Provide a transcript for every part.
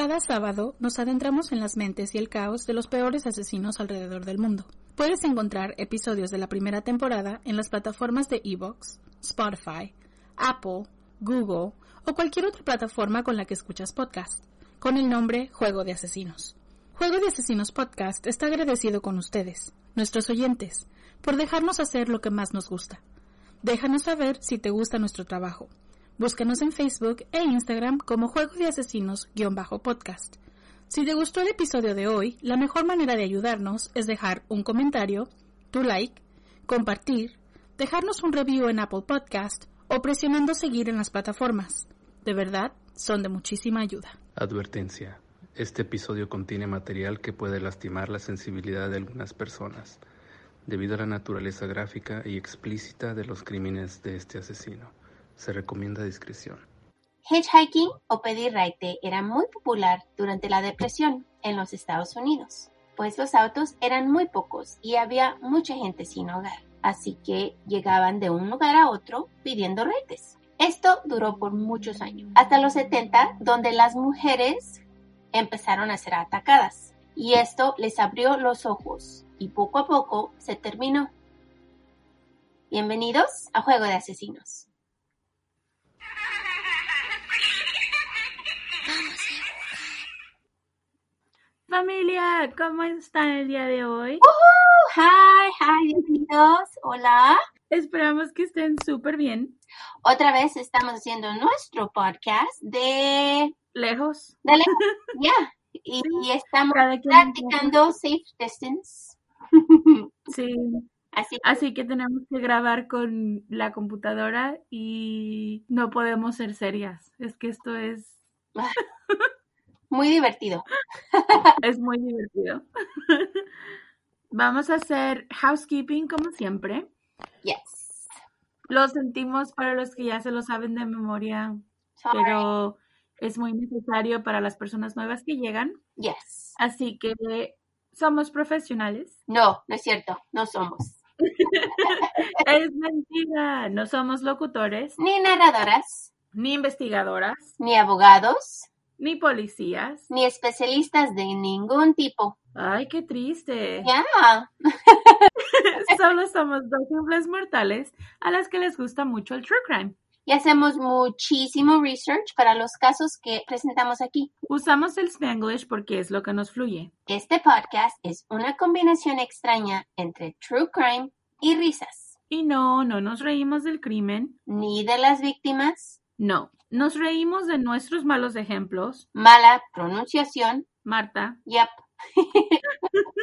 Cada sábado nos adentramos en las mentes y el caos de los peores asesinos alrededor del mundo. Puedes encontrar episodios de la primera temporada en las plataformas de Evox, Spotify, Apple, Google o cualquier otra plataforma con la que escuchas podcast, con el nombre Juego de Asesinos. Juego de Asesinos Podcast está agradecido con ustedes, nuestros oyentes, por dejarnos hacer lo que más nos gusta. Déjanos saber si te gusta nuestro trabajo. Búscanos en Facebook e Instagram como Juego de Asesinos-podcast. Si te gustó el episodio de hoy, la mejor manera de ayudarnos es dejar un comentario, tu like, compartir, dejarnos un review en Apple Podcast o presionando seguir en las plataformas. De verdad, son de muchísima ayuda. Advertencia. Este episodio contiene material que puede lastimar la sensibilidad de algunas personas, debido a la naturaleza gráfica y explícita de los crímenes de este asesino. Se recomienda discreción. Hitchhiking o pedir raite era muy popular durante la depresión en los Estados Unidos, pues los autos eran muy pocos y había mucha gente sin hogar, así que llegaban de un lugar a otro pidiendo raites. Esto duró por muchos años, hasta los 70, donde las mujeres empezaron a ser atacadas, y esto les abrió los ojos, y poco a poco se terminó. Bienvenidos a Juego de Asesinos. Familia, ¿cómo están el día de hoy? Uh, hi, hi, bienvenidos. Hola. Esperamos que estén súper bien. Otra vez estamos haciendo nuestro podcast de lejos. De lejos, ya. Y, estamos practicando safe distance. Sí. Así. Así que tenemos que grabar con la computadora y no podemos ser serias. Es que esto es muy divertido. es muy divertido. Vamos a hacer housekeeping como siempre. Yes. Lo sentimos para los que ya se lo saben de memoria, pero es muy necesario para las personas nuevas que llegan. Yes. Así que somos profesionales. No, no es cierto, no somos. es mentira, no somos locutores. Ni narradoras. Ni investigadoras. Ni abogados. Ni policías. Ni especialistas de ningún tipo. Ay, qué triste. Ya. Solo somos dos simples mortales a las que les gusta mucho el true crime y hacemos muchísimo research para los casos que presentamos aquí. Usamos el Spanglish porque es lo que nos fluye. Este podcast es una combinación extraña entre true crime y risas. Y no, no nos reímos del crimen. Ni de las víctimas. No, nos reímos de nuestros malos ejemplos. Mala pronunciación. Marta. Yep.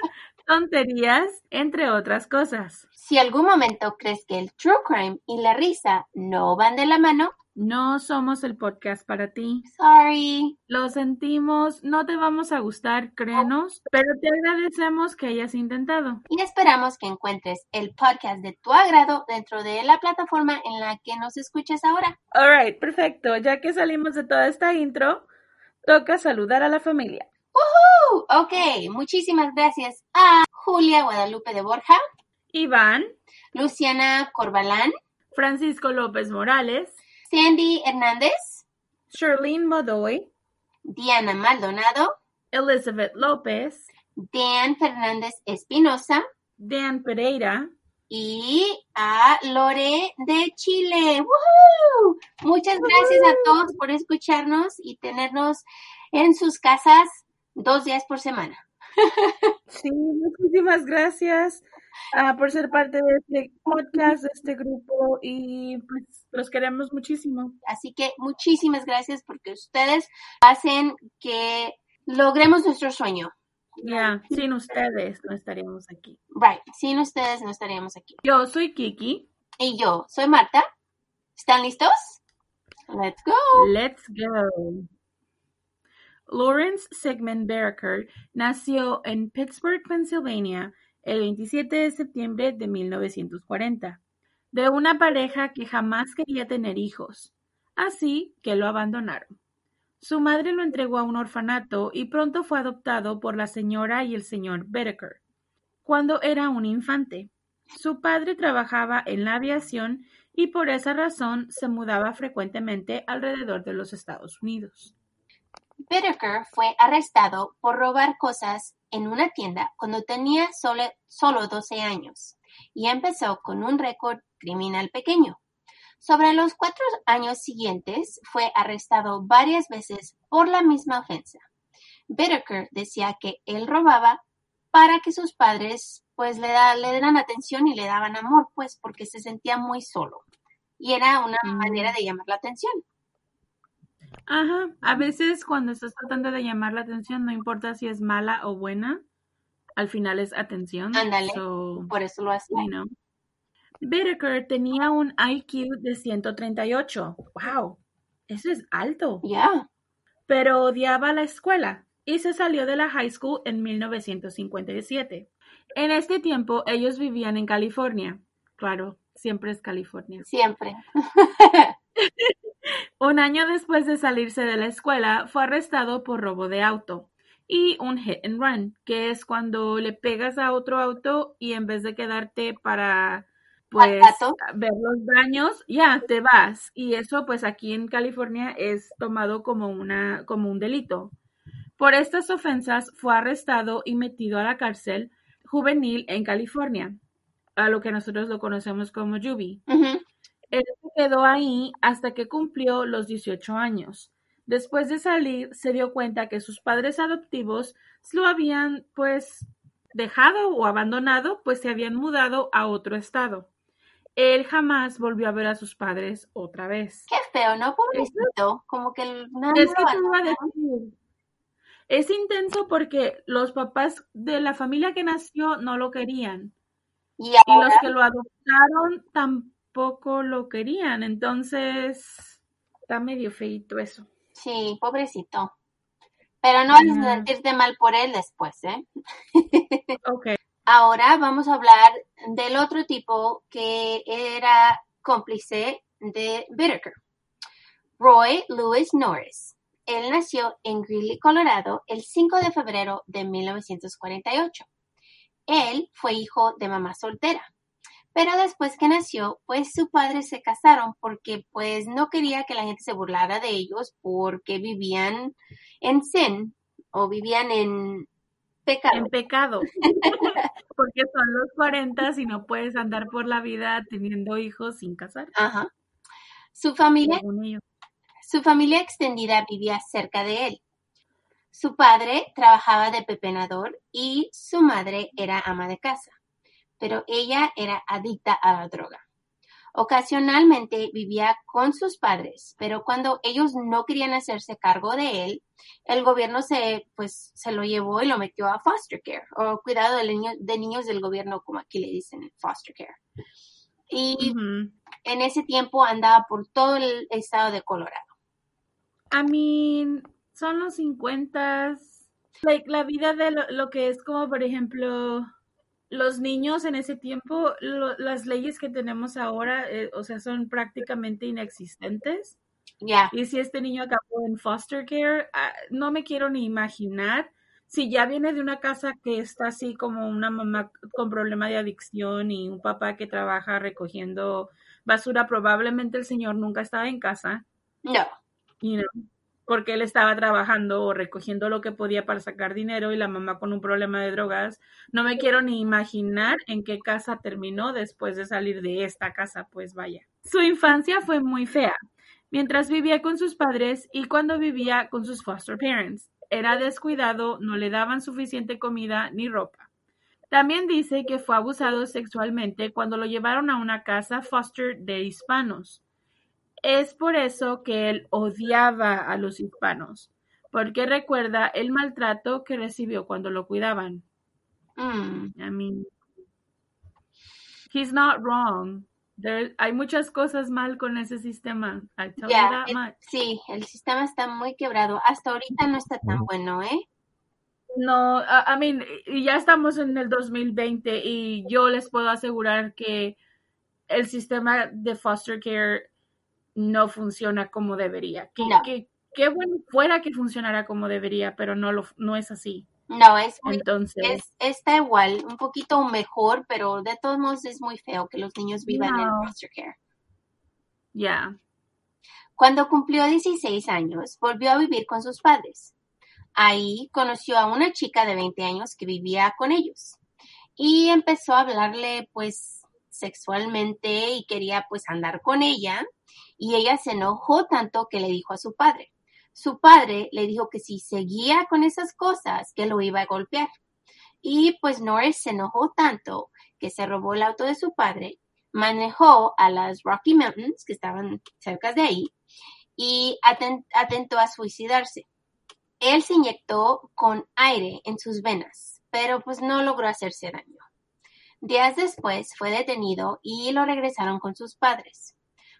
tonterías, entre otras cosas. Si algún momento crees que el true crime y la risa no van de la mano, no somos el podcast para ti. Sorry. Lo sentimos, no te vamos a gustar, créenos, pero te agradecemos que hayas intentado. Y esperamos que encuentres el podcast de tu agrado dentro de la plataforma en la que nos escuchas ahora. Alright, perfecto. Ya que salimos de toda esta intro, toca saludar a la familia. ¡Woohoo! Ok, muchísimas gracias a Julia Guadalupe de Borja, Iván, Luciana Corbalán, Francisco López Morales, Sandy Hernández, Sherlyn Modoy, Diana Maldonado, Elizabeth López, Dan Fernández Espinosa, Dan Pereira y a Lore de Chile. ¡Woohoo! Muchas gracias a todos por escucharnos y tenernos en sus casas dos días por semana. Sí, muchísimas gracias ah, por ser parte de este podcast, de este grupo y pues los queremos muchísimo. Así que muchísimas gracias porque ustedes hacen que logremos nuestro sueño. Ya, sin ustedes no estaríamos aquí. Right, sin ustedes no estaríamos aquí. Yo soy Kiki. Y yo soy Marta. ¿Están listos? Let's go. Let's go. Lawrence Sigmund Barker nació en Pittsburgh, Pennsylvania, el 27 de septiembre de 1940, de una pareja que jamás quería tener hijos, así que lo abandonaron. Su madre lo entregó a un orfanato y pronto fue adoptado por la señora y el señor Barker. Cuando era un infante, su padre trabajaba en la aviación y por esa razón se mudaba frecuentemente alrededor de los Estados Unidos. Bittaker fue arrestado por robar cosas en una tienda cuando tenía solo, solo 12 años y empezó con un récord criminal pequeño. Sobre los cuatro años siguientes fue arrestado varias veces por la misma ofensa. Bittaker decía que él robaba para que sus padres pues le, da, le dieran atención y le daban amor, pues porque se sentía muy solo. Y era una Mm. manera de llamar la atención. Ajá, a veces cuando estás tratando de llamar la atención, no importa si es mala o buena, al final es atención. Ándale. So, Por eso lo hacía. you know. Tenía un IQ de 138. Wow, eso es alto. Ya. Pero odiaba la escuela y se salió de la high school en 1957. En este tiempo ellos vivían en California. Claro, siempre es California. Siempre. Un año después de salirse de la escuela, fue arrestado por robo de auto y un hit and run, que es cuando le pegas a otro auto y en vez de quedarte para pues ver los daños, ya te vas. Y eso pues aquí en California es tomado como una como un delito. Por estas ofensas fue arrestado y metido a la cárcel juvenil en California, a lo que nosotros lo conocemos como juvie. Él se quedó ahí hasta que cumplió los 18 años. Después de salir, se dio cuenta que sus padres adoptivos lo habían, pues, dejado o abandonado, pues se habían mudado a otro estado. Él jamás volvió a ver a sus padres otra vez. Qué feo, ¿no? Pobrecito. Como que nada Es lo que te iba a abandonaron. decir, es intenso porque los papás de la familia que nació no lo querían. Y Y los que lo adoptaron tampoco lo querían. Entonces, está medio feito eso. sí, pobrecito. Pero no vayas a sentirte mal por él después, ¿eh? Ok. Ahora vamos a hablar del otro tipo que era cómplice de Whittaker. Roy Lewis Norris. Él nació en Greeley, Colorado, el 5 de febrero de 1948. Él fue hijo de mamá soltera. Pero después que nació, pues sus padres se casaron porque pues no quería que la gente se burlara de ellos porque vivían en sin o vivían en pecado. En pecado. Porque son los 40 y no puedes andar por la vida teniendo hijos sin casar. Ajá. Su familia. Su familia extendida vivía cerca de él. Su padre trabajaba de pepenador y su madre era ama de casa, pero ella era adicta a la droga. Ocasionalmente vivía con sus padres, pero cuando ellos no querían hacerse cargo de él, el gobierno se, pues, se lo llevó y lo metió a foster care o cuidado de, niños de niños del gobierno, como aquí le dicen, foster care. Y en ese tiempo andaba por todo el estado de Colorado. I mean, son los 50 like, la vida de lo, lo que es como, por ejemplo, los niños en ese tiempo, lo- las leyes que tenemos ahora, eh, o sea, son prácticamente inexistentes. Ya. Y si este niño acabó en foster care, ah, no me quiero ni imaginar si ya viene de una casa que está así como una mamá con problema de adicción y un papá que trabaja recogiendo basura, probablemente el señor nunca estaba en casa, No. you know, porque él estaba trabajando o recogiendo lo que podía para sacar dinero y la mamá con un problema de drogas. No me quiero ni imaginar en qué casa terminó después de salir de esta casa, pues vaya. Su infancia fue muy fea mientras vivía con sus padres y cuando vivía con sus foster parents. Era descuidado, no le daban suficiente comida ni ropa. También dice que fue abusado sexualmente cuando lo llevaron a una casa foster de hispanos. Es por eso que él odiaba a los hispanos, porque recuerda el maltrato que recibió cuando lo cuidaban. Mm, I mean, he's not wrong. There, hay muchas cosas mal con ese sistema. I tell you that much. sí, el sistema está muy quebrado. Hasta ahorita no está tan bueno, ¿eh? No, I I mean, y ya estamos en el 2020 y yo les puedo asegurar que el sistema de foster care no funciona como debería. Que, No. que, qué bueno fuera que funcionara como debería, pero no lo, no es así. No, es muy, Entonces, es, está igual, un poquito mejor, pero de todos modos es muy feo que los niños vivan en foster care. ya. Cuando cumplió 16 años, volvió a vivir con sus padres. Ahí conoció a una chica de 20 años que vivía con ellos y empezó a hablarle pues sexualmente y quería pues andar con ella y ella se enojó tanto que le dijo a su padre. Su padre le dijo que si seguía con esas cosas que lo iba a golpear. Y pues Norris se enojó tanto que se robó el auto de su padre, manejó a las Rocky Mountains que estaban cerca de ahí y atentó a suicidarse. Él se inyectó con aire en sus venas, pero pues no logró hacerse daño. Días después fue detenido y lo regresaron con sus padres.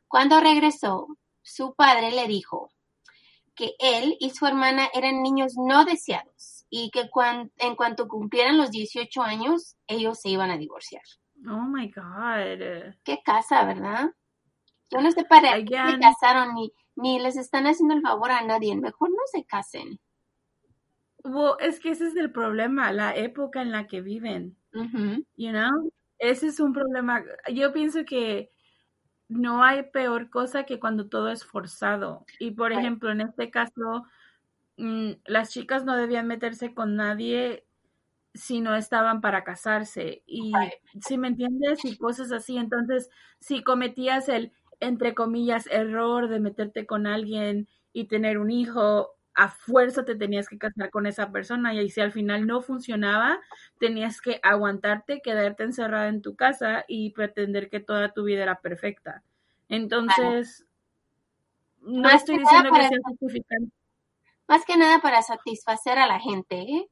Cuando regresó, su padre le dijo que él y su hermana eran niños no deseados y que en cuanto cumplieran los 18 años, ellos se iban a divorciar. Oh my God. Qué casa, ¿verdad? Yo no sé para qué se casaron ni, ni les están haciendo el favor a nadie. Mejor no se casen. es que ese es el problema, la época en la que viven. You know? Ese es un problema. Yo pienso que no hay peor cosa que cuando todo es forzado. Y por ejemplo, en este caso, mm, las chicas no debían meterse con nadie si no estaban para casarse. Y si me entiendes, y cosas así. Entonces, si cometías el, entre comillas, error de meterte con alguien y tener un hijo, a fuerza te tenías que casar con esa persona y si al final no funcionaba, tenías que aguantarte, quedarte encerrada en tu casa y pretender que toda tu vida era perfecta. Entonces, no estoy diciendo que sea justificante. Más que nada para satisfacer a la gente, ¿eh?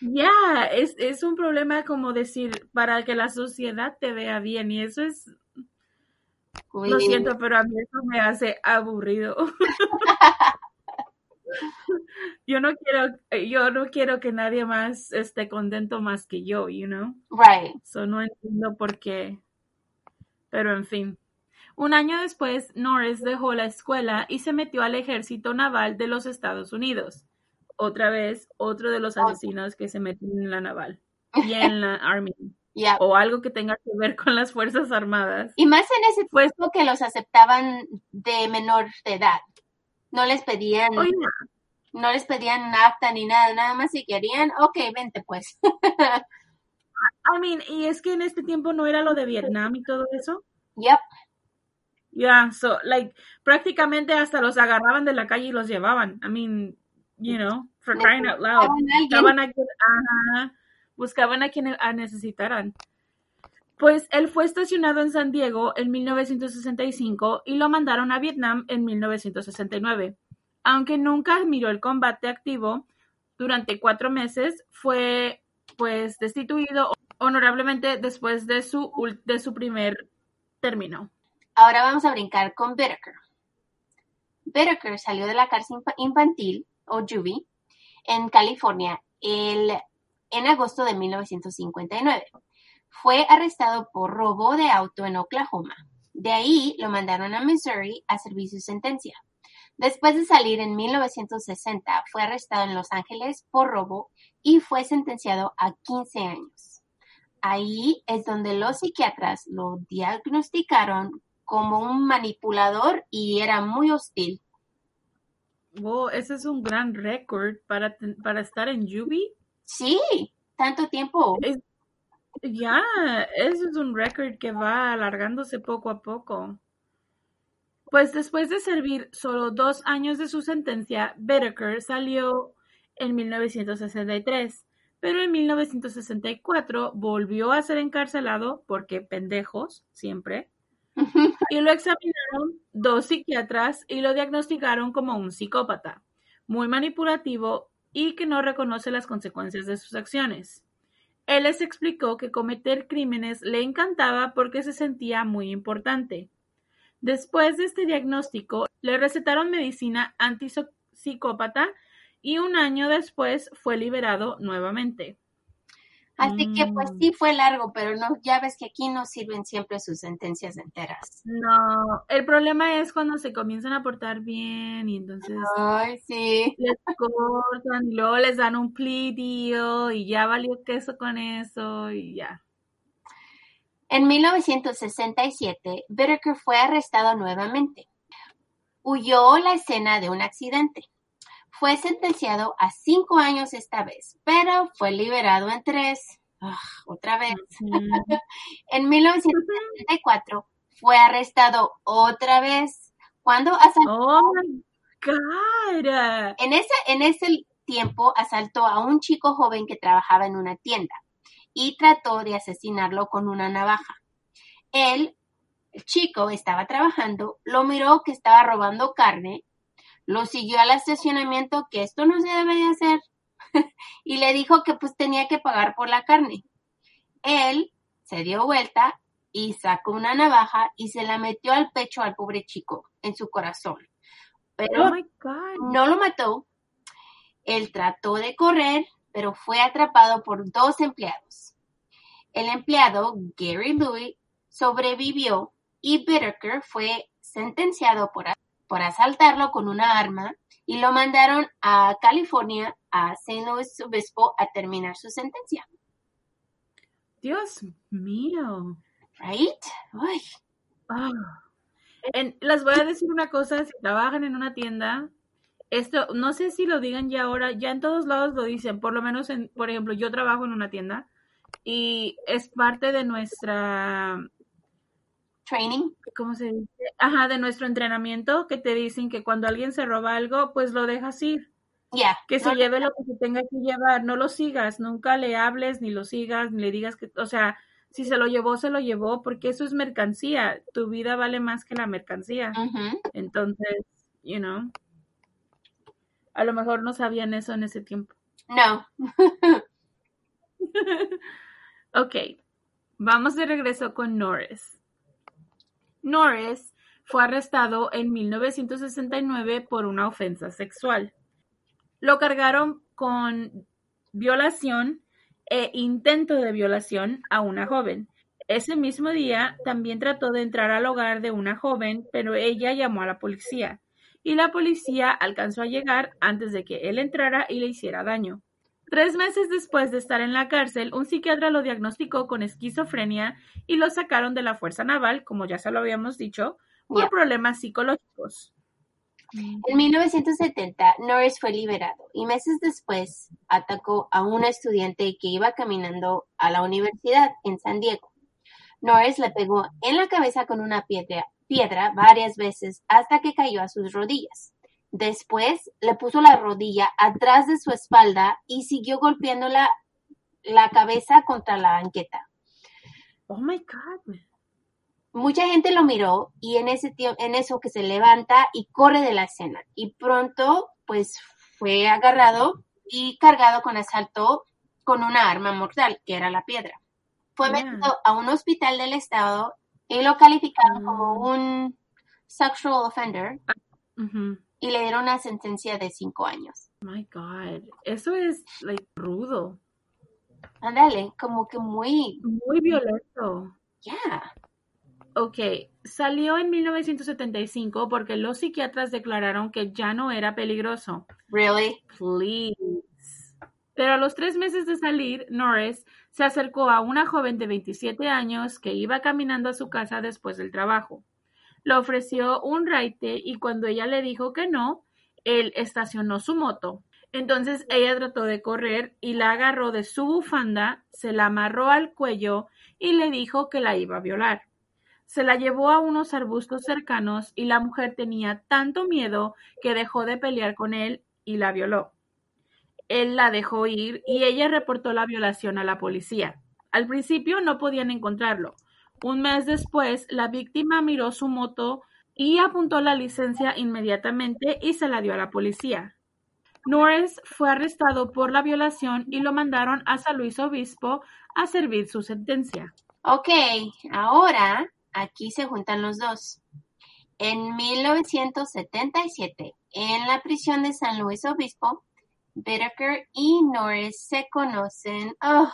Ya, es, es un problema como decir, para que la sociedad te vea bien y eso es... Lo siento, pero a mí eso me hace aburrido. yo no quiero, eh, yo no quiero que nadie más esté contento más que yo, you know? Right. So no entiendo por qué. Pero en fin. Un año después, Norris dejó la escuela y se metió al ejército naval de los Estados Unidos. Otra vez, otro de los asesinos que se metió en la naval y en la Army. O algo que tenga que ver con las Fuerzas Armadas. Y más en ese puesto que los aceptaban de menor de edad. No les pedían, no les pedían acta ni nada, nada más si querían, ok, vente pues. I mean, y es que en este tiempo no era lo de Vietnam y todo eso. Yep. Yeah, so like prácticamente hasta los agarraban de la calle y los llevaban. I mean, you know, for crying out loud. Buscaban a, quien, buscaban a quien necesitaran. Pues él fue estacionado en San Diego en 1965 y lo mandaron a Vietnam en 1969. Aunque nunca miró el combate activo, durante cuatro meses fue pues destituido honorablemente después de su, de su primer término. Ahora vamos a brincar con Whitaker. Whitaker salió de la cárcel infantil, o juvie, en California el, en agosto de 1959 fue arrestado por robo de auto en Oklahoma. De ahí lo mandaron a Missouri a servir su sentencia. Después de salir en 1960, fue arrestado en Los Ángeles por robo y fue sentenciado a 15 años. Ahí es donde los psiquiatras lo diagnosticaron como un manipulador y era muy hostil. Wow, ese es un gran récord para, para estar en Yubi. Sí, tanto tiempo. Ya, eso es un récord que va alargándose poco a poco. Pues después de servir solo dos años de su sentencia, Whitaker salió en 1963, pero en 1964 volvió a ser encarcelado porque pendejos, siempre, y lo examinaron dos psiquiatras y lo diagnosticaron como un psicópata, muy manipulativo y que no reconoce las consecuencias de sus acciones. Él les explicó que cometer crímenes le encantaba porque se sentía muy importante. Después de este diagnóstico, le recetaron medicina antipsicópata y un año después fue liberado nuevamente. Así que pues mm. sí fue largo, pero no, ya ves que aquí no sirven siempre sus sentencias enteras. No, el problema es cuando se comienzan a portar bien y entonces Ay, sí. les cortan y luego les dan un plea y ya valió queso con eso y ya. En 1967, Whitaker fue arrestado nuevamente. Huyó la escena de un accidente. Fue sentenciado a cinco años esta vez, pero fue liberado en tres. Ah, otra vez. en 1974 fue arrestado otra vez cuando asaltó. Oh En ese, en ese tiempo asaltó a un chico joven que trabajaba en una tienda y trató de asesinarlo con una navaja. Él, el chico, estaba trabajando, lo miró que estaba robando carne lo siguió al estacionamiento que esto no se debe de hacer y le dijo que pues tenía que pagar por la carne. Él se dio vuelta y sacó una navaja y se la metió al pecho al pobre chico, en su corazón. Pero oh no lo mató. Él trató de correr, pero fue atrapado por dos empleados. El empleado, Gary Louis, sobrevivió y Bittaker fue sentenciado por por asaltarlo con una arma y lo mandaron a California, a St. Louis Obispo, a terminar su sentencia. Dios mío. Right? Ay. Ah. les voy a decir una cosa, si trabajan en una tienda, esto, no sé si lo digan ya ahora, ya en todos lados lo dicen, por lo menos en, por ejemplo, yo trabajo en una tienda y es parte de nuestra training. ¿Cómo se dice? Ajá, de nuestro entrenamiento, que te dicen que cuando alguien se roba algo, pues lo dejas ir. Ya. Que se lleve lo que se tenga que llevar, no lo sigas, nunca le hables, ni lo sigas, ni le digas que, o sea, si se lo llevó, se lo llevó, porque eso es mercancía, tu vida vale más que la mercancía. Entonces, you know, a lo mejor no sabían eso en ese tiempo. No. ok, vamos de regreso con Norris. Norris fue arrestado en 1969 por una ofensa sexual. Lo cargaron con violación e intento de violación a una joven. Ese mismo día también trató de entrar al hogar de una joven, pero ella llamó a la policía y la policía alcanzó a llegar antes de que él entrara y le hiciera daño. Tres meses después de estar en la cárcel, un psiquiatra lo diagnosticó con esquizofrenia y lo sacaron de la Fuerza Naval, como ya se lo habíamos dicho, por problemas psicológicos. En 1970, Norris fue liberado y meses después atacó a una estudiante que iba caminando a la universidad en San Diego. Norris le pegó en la cabeza con una piedra, piedra varias veces hasta que cayó a sus rodillas. Después le puso la rodilla atrás de su espalda y siguió golpeando la, cabeza contra la banqueta. Oh my God. Mucha gente lo miró y en ese en eso que se levanta y corre de la escena. Y pronto, pues fue agarrado y cargado con asalto con una arma mortal, que era la piedra. Fue metido a un hospital del estado y lo calificaron como mm. un sexual offender. Uh y le dieron una sentencia de cinco años. My God, eso es like rudo. Ándale, como que muy... Muy violento. Yeah. Ok, salió en 1975 porque los psiquiatras declararon que ya no era peligroso. Really? Please. Pero a los tres meses de salir, Norris se acercó a una joven de 27 años que iba caminando a su casa después del trabajo le ofreció un raite y cuando ella le dijo que no, él estacionó su moto. Entonces ella trató de correr y la agarró de su bufanda, se la amarró al cuello y le dijo que la iba a violar. Se la llevó a unos arbustos cercanos y la mujer tenía tanto miedo que dejó de pelear con él y la violó. Él la dejó ir y ella reportó la violación a la policía. Al principio no podían encontrarlo, un mes después, la víctima miró su moto y apuntó la licencia inmediatamente y se la dio a la policía. Norris fue arrestado por la violación y lo mandaron a San Luis Obispo a servir su sentencia. Ok, ahora aquí se juntan los dos. En 1977, en la prisión de San Luis Obispo, Whitaker y Norris se conocen. Oh,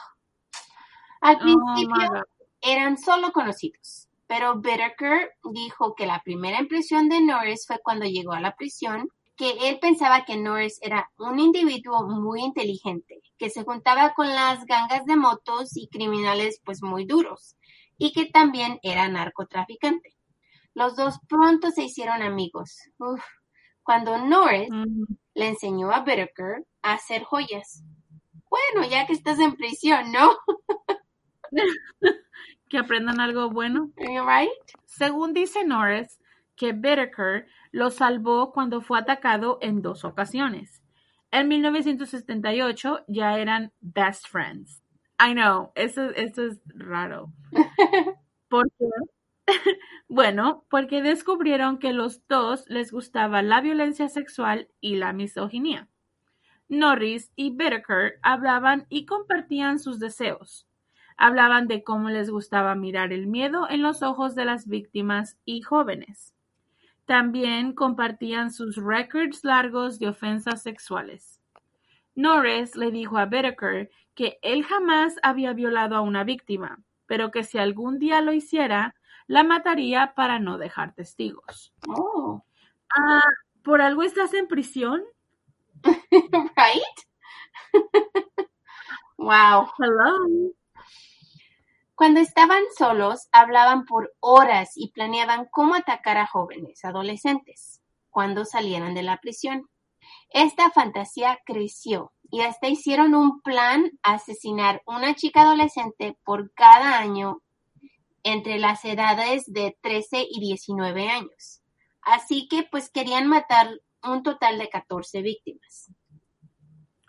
al oh, principio eran solo conocidos. Pero Whitaker dijo que la primera impresión de Norris fue cuando llegó a la prisión, que él pensaba que Norris era un individuo muy inteligente, que se juntaba con las gangas de motos y criminales pues muy duros, y que también era narcotraficante. Los dos pronto se hicieron amigos. cuando Norris le enseñó a Whittaker a hacer joyas. Bueno, ya que estás en prisión, ¿no? que aprendan algo bueno. Right? Según dice Norris, que Whittaker lo salvó cuando fue atacado en dos ocasiones. En 1978 ya eran best friends. I know, eso, eso es raro. ¿Por qué? bueno, porque descubrieron que los dos les gustaba la violencia sexual y la misoginia. Norris y Whittaker hablaban y compartían sus deseos. Hablaban de cómo les gustaba mirar el miedo en los ojos de las víctimas y jóvenes. También compartían sus records largos de ofensas sexuales. Norris le dijo a Whittaker que él jamás había violado a una víctima, pero que si algún día lo hiciera, la mataría para no dejar testigos. Oh. Ah, ¿Por algo estás en prisión? right? wow. Hello. Cuando estaban solos, hablaban por horas y planeaban cómo atacar a jóvenes adolescentes cuando salieran de la prisión. Esta fantasía creció y hasta hicieron un plan asesinar una chica adolescente por cada año entre las edades de 13 y 19 años. Así que pues querían matar un total de 14 víctimas.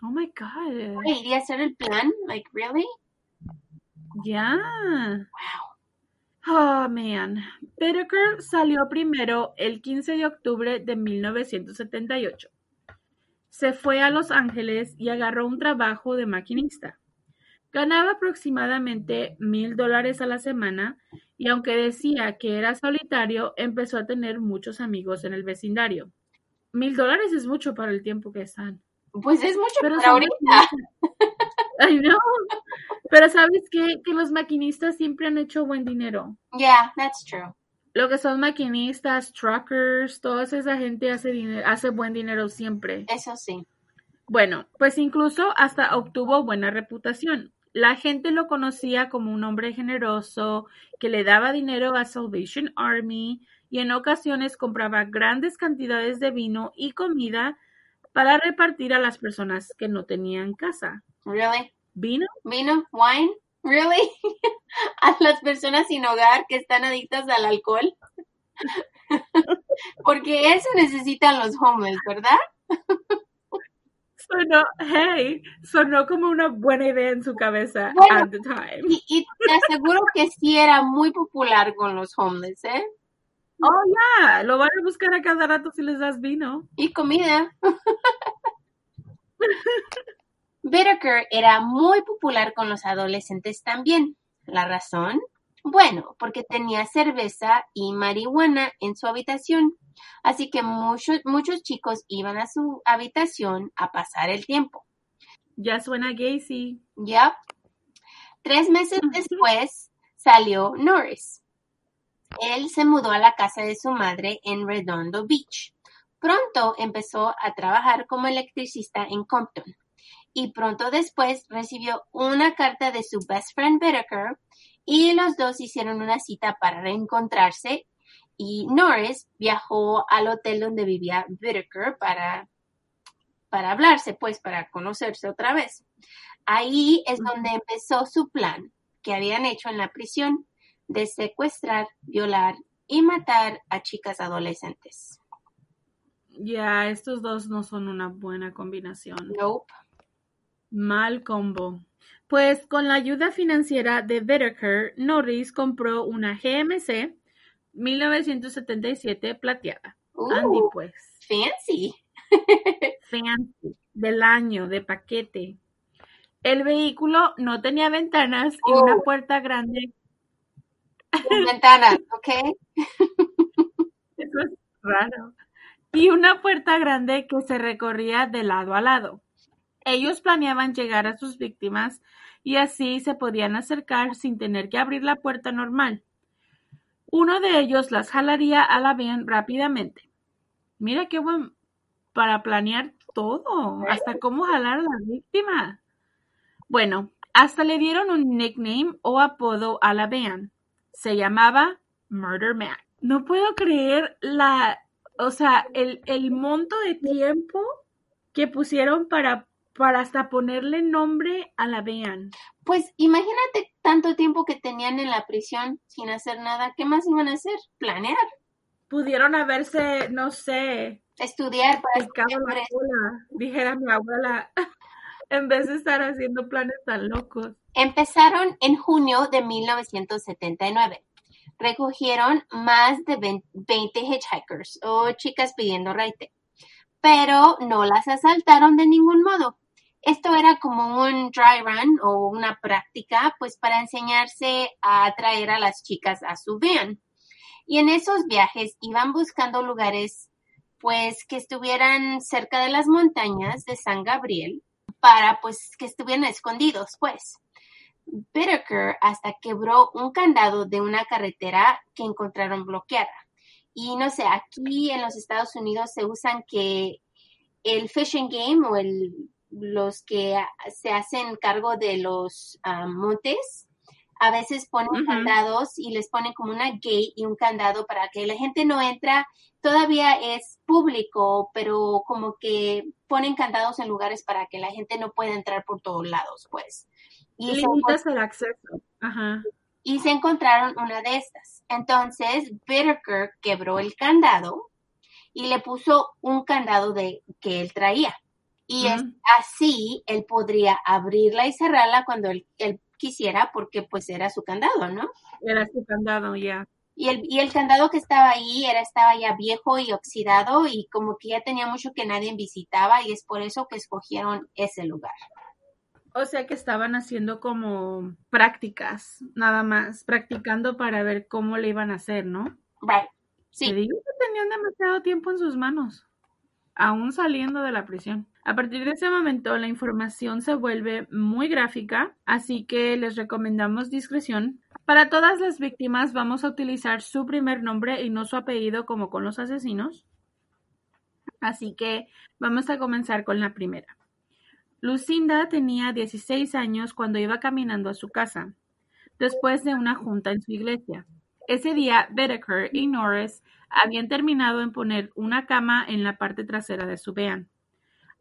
Oh my god. ¿Iría a ser el plan? Like, really? Ya. Wow. Oh, man. Whittaker salió primero el 15 de octubre de 1978. Se fue a Los Ángeles y agarró un trabajo de maquinista. Ganaba aproximadamente mil dólares a la semana y aunque decía que era solitario, empezó a tener muchos amigos en el vecindario. Mil dólares es mucho para el tiempo que están. Pues es mucho Pero para ahorita. Ay, no. Pero ¿sabes qué? Que los maquinistas siempre han hecho buen dinero. Yeah, that's true. Lo que son maquinistas, truckers, toda esa gente hace dinero, hace buen dinero siempre. Eso sí. Bueno, pues incluso hasta obtuvo buena reputación. La gente lo conocía como un hombre generoso que le daba dinero a Salvation Army y en ocasiones compraba grandes cantidades de vino y comida para repartir a las personas que no tenían casa. Really? ¿Vino? ¿Vino? ¿Wine? Really? a las personas sin hogar que están adictas al alcohol. Porque eso necesitan los homeless, ¿verdad? Sonó, hey, sonó como una buena idea en su cabeza Bueno, at the time. Y, y te aseguro que sí era muy popular con los homeless, ¿eh? Oh, ya, lo van a buscar a cada rato si les das vino. Y comida. Whittaker era muy popular con los adolescentes también. ¿La razón? Bueno, porque tenía cerveza y marihuana en su habitación. Así que muchos, muchos chicos iban a su habitación a pasar el tiempo. Ya suena gay, sí. Yep. Tres meses después salió Norris. Él se mudó a la casa de su madre en Redondo Beach. Pronto empezó a trabajar como electricista en Compton. Y pronto después recibió una carta de su best friend Whittaker y los dos hicieron una cita para reencontrarse y Norris viajó al hotel donde vivía Whittaker para, para hablarse, pues para conocerse otra vez. Ahí es donde empezó su plan que habían hecho en la prisión de secuestrar, violar y matar a chicas adolescentes. Ya, estos dos no son una buena combinación. Nope. Mal combo. Pues con la ayuda financiera de Whittaker, Norris compró una GMC 1977 plateada. Andy, Ooh, pues. fancy. Fancy. Del año, de paquete. El vehículo no tenía ventanas y una Oh. puerta grande. Ventanas, ¿ok? Eso es raro. Y una puerta grande que se recorría de lado a lado. Ellos planeaban llegar a sus víctimas y así se podían acercar sin tener que abrir la puerta normal. Uno de ellos las jalaría a la van rápidamente. Mira qué buen para planear todo, hasta cómo jalar a las víctimas. Bueno, hasta le dieron un nickname o apodo a la van. Se llamaba Murder Mac. No puedo creer la, o sea, el, el monto de tiempo que pusieron para, para hasta ponerle nombre a la vean. Pues imagínate tanto tiempo que tenían en la prisión sin hacer nada. ¿Qué más iban a hacer? Planear. Pudieron haberse, no sé, estudiar para la cola, dijera mi abuela, en vez de estar haciendo planes tan locos. Empezaron en junio de 1979. Recogieron más de 20 hitchhikers o chicas pidiendo raite, pero no las asaltaron de ningún modo. Esto era como un dry run o una práctica, pues para enseñarse a atraer a las chicas a su van. Y en esos viajes iban buscando lugares, pues, que estuvieran cerca de las montañas de San Gabriel, para, pues, que estuvieran escondidos, pues. Whitaker hasta quebró un candado de una carretera que encontraron bloqueada. Y no sé, aquí en los Estados Unidos se usan que el fishing game o el los que se hacen cargo de los ah, montes, a veces ponen candados y les ponen como una gate y un candado para que la gente no entra. Todavía es público, pero como que ponen candados en lugares para que la gente no pueda entrar por todos lados, pues. Y Limitas el acceso. Y se encontraron una de estas. Entonces, Whitaker quebró el candado y le puso un candado de que él traía. Y es así él podría abrirla y cerrarla cuando él, quisiera, porque pues era su candado, ¿no? Era su candado, ya. Y el, y el candado que estaba ahí era, estaba ya viejo y oxidado y como que ya tenía mucho que nadie visitaba y es por eso que escogieron ese lugar. O sea que estaban haciendo como prácticas, nada más, practicando para ver cómo le iban a hacer, ¿no? Right. Sí. Te digo que tenían demasiado tiempo en sus manos, aún saliendo de la prisión. A partir de ese momento la información se vuelve muy gráfica, así que les recomendamos discreción. Para todas las víctimas vamos a utilizar su primer nombre y no su apellido como con los asesinos. Así que vamos a comenzar con la primera. Lucinda tenía 16 años cuando iba caminando a su casa, después de una junta en su iglesia. Ese día, Bedeker y Norris habían terminado en poner una cama en la parte trasera de su vean.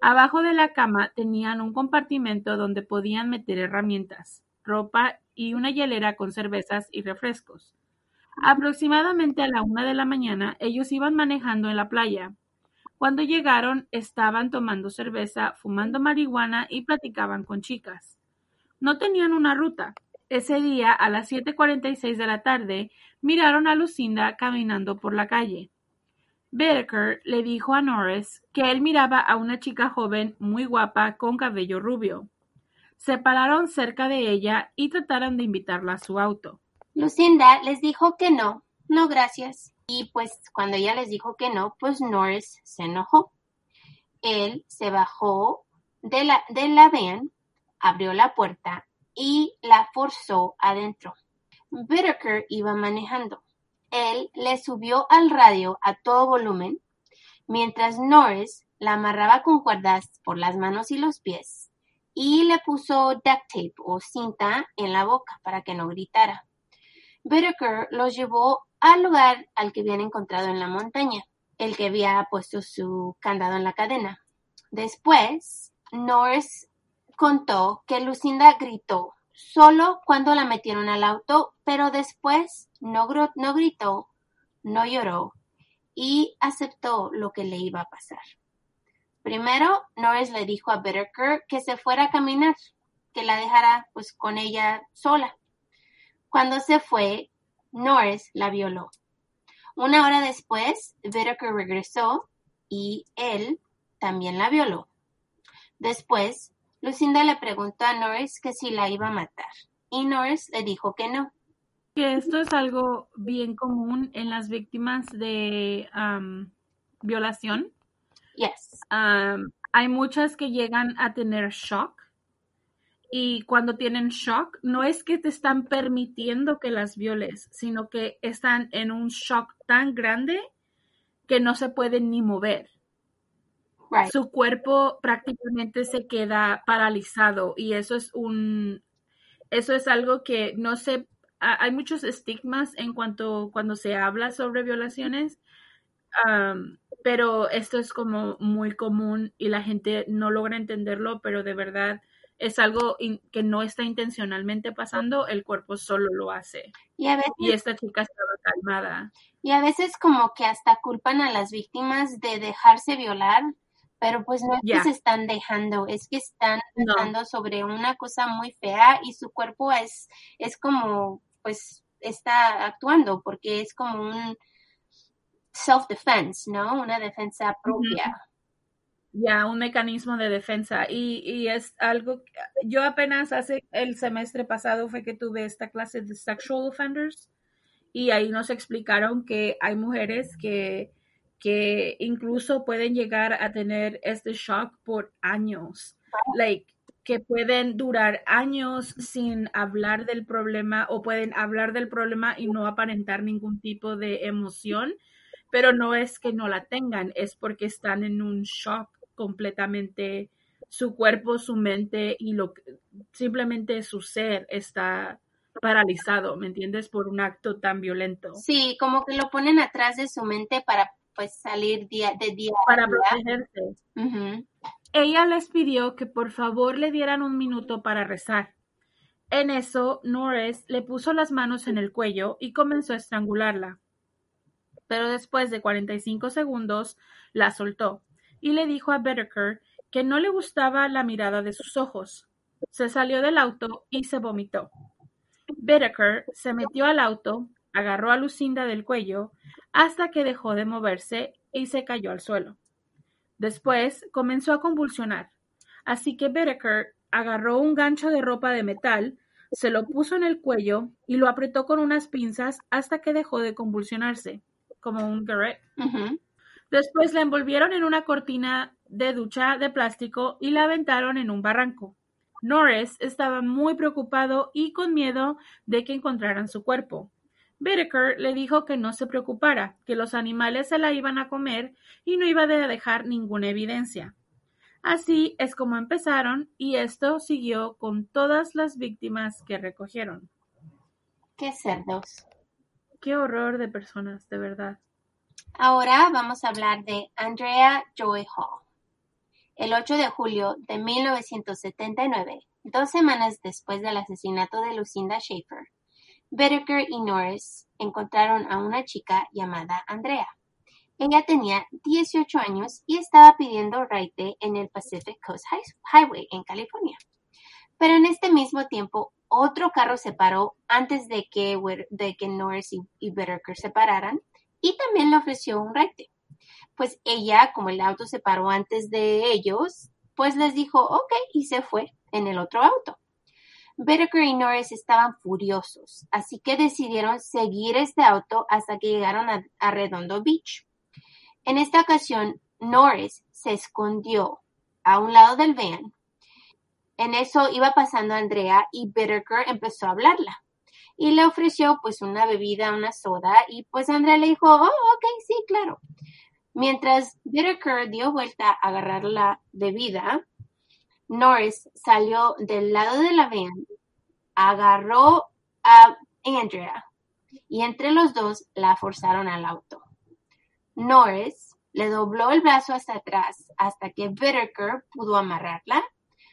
Abajo de la cama tenían un compartimento donde podían meter herramientas, ropa y una hielera con cervezas y refrescos. Aproximadamente a la una de la mañana ellos iban manejando en la playa. Cuando llegaron estaban tomando cerveza, fumando marihuana y platicaban con chicas. No tenían una ruta. Ese día, a las 7.46 de la tarde, miraron a Lucinda caminando por la calle. Becker le dijo a Norris que él miraba a una chica joven muy guapa con cabello rubio. Se pararon cerca de ella y trataron de invitarla a su auto. Lucinda les dijo que no, no gracias. Y pues cuando ella les dijo que no, pues Norris se enojó. Él se bajó de la, de la van, abrió la puerta y la forzó adentro. Whitaker iba manejando. Él le subió al radio a todo volumen, mientras Norris la amarraba con cuerdas por las manos y los pies y le puso duct tape o cinta en la boca para que no gritara. Whitaker los llevó al lugar al que habían encontrado en la montaña, el que había puesto su candado en la cadena. Después, Norris contó que Lucinda gritó solo cuando la metieron al auto, pero después no, no gritó, no lloró y aceptó lo que le iba a pasar. Primero, Norris le dijo a Whitaker que se fuera a caminar, que la dejara pues con ella sola. Cuando se fue, Norris la violó. Una hora después, Whitaker regresó y él también la violó. Después, Lucinda le preguntó a Norris que si la iba a matar y Norris le dijo que no. Que esto es algo bien común en las víctimas de violación. Yes. hay muchas que llegan a tener shock y cuando tienen shock no es que te están permitiendo que las violes, sino que están en un shock tan grande que no se pueden ni mover. Su cuerpo prácticamente se queda paralizado y eso es un, eso es algo que no sé, hay muchos estigmas en cuanto cuando se habla sobre violaciones. pero esto es como muy común y la gente no logra entenderlo, pero de verdad es algo que no está intencionalmente pasando, el cuerpo solo lo hace. Y, a veces, y esta chica estaba calmada. Y a veces como que hasta culpan a las víctimas de dejarse violar, pero pues no es que se están dejando, es que están pensando sobre una cosa muy fea y su cuerpo es, es como, pues está actuando porque es como un self-defense, ¿no? Una defensa propia. Ya, un mecanismo de defensa. Y, y es algo, yo apenas hace el semestre pasado fue que tuve esta clase de sexual offenders y ahí nos explicaron que hay mujeres que, que incluso pueden llegar a tener este shock por años. Like, que pueden durar años sin hablar del problema o pueden hablar del problema y no aparentar ningún tipo de emoción, pero no es que no la tengan, es porque están en un shock completamente su cuerpo, su mente y lo simplemente su ser está paralizado, ¿me entiendes? Por un acto tan violento. Sí, como que lo ponen atrás de su mente para pues salir día de día. Para protegerse. Ella les pidió que por favor le dieran un minuto para rezar. En eso, Norris le puso las manos en el cuello y comenzó a estrangularla. Pero después de 45 segundos, la soltó y le dijo a Bedeker que no le gustaba la mirada de sus ojos. Se salió del auto y se vomitó. Bedeker se metió al auto, agarró a Lucinda del cuello hasta que dejó de moverse y se cayó al suelo. Después comenzó a convulsionar, así que Bedeker agarró un gancho de ropa de metal, se lo puso en el cuello y lo apretó con unas pinzas hasta que dejó de convulsionarse, como un garret. Después la envolvieron en una cortina de ducha de plástico y la aventaron en un barranco. Norris estaba muy preocupado y con miedo de que encontraran su cuerpo. Whittaker le dijo que no se preocupara, que los animales se la iban a comer y no iba a dejar ninguna evidencia. Así es como empezaron y esto siguió con todas las víctimas que recogieron. Qué cerdos. Qué horror de personas, de verdad. Ahora vamos a hablar de Andrea Joy Hall. El 8 de julio de 1979, dos semanas después del asesinato de Lucinda Schaefer, Bedeker y Norris encontraron a una chica llamada Andrea. Ella tenía 18 años y estaba pidiendo raite en el Pacific Coast Highway en California. Pero en este mismo tiempo, otro carro se paró antes de que, de que Norris y, y se pararan y también le ofreció un raite. Pues ella, como el auto se paró antes de ellos, pues les dijo ok y se fue en el otro auto. Bedeker y Norris estaban furiosos, así que decidieron seguir este auto hasta que llegaron a, Redondo Beach. En esta ocasión, Norris se escondió a un lado del van. En eso iba pasando Andrea y Bedeker empezó a hablarla y le ofreció pues una bebida, una soda y pues Andrea le dijo, oh, ok, sí, claro. Mientras Whittaker dio vuelta a agarrar la bebida, Norris salió del lado de la van, agarró a Andrea y entre los dos la forzaron al auto. Norris le dobló el brazo hasta atrás hasta que Whittaker pudo amarrarla,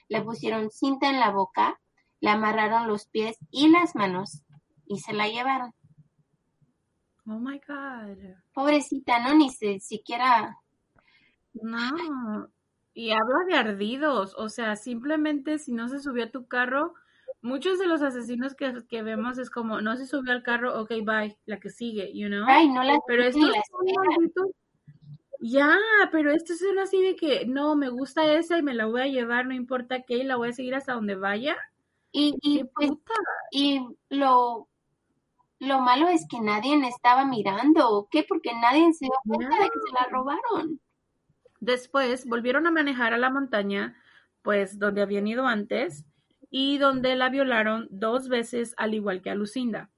le pusieron cinta en la boca, le amarraron los pies y las manos y se la llevaron. Oh my God. Pobrecita, ¿no? Ni siquiera. No. Y habla de ardidos. O sea, simplemente si no se subió a tu carro, muchos de los asesinos que, que vemos es como, no se subió al carro, ok, bye, la que sigue, you know? Ay, no la Pero esto ya, pero esto es así de que no, me gusta esa y me la voy a llevar, no importa qué, y la voy a seguir hasta donde vaya. Y, y, pues, y lo lo malo es que nadie estaba mirando, ¿o qué? Porque nadie se dio cuenta de que se la robaron. Después volvieron a manejar a la montaña, pues donde habían ido antes, y donde la violaron dos veces al igual que a Lucinda.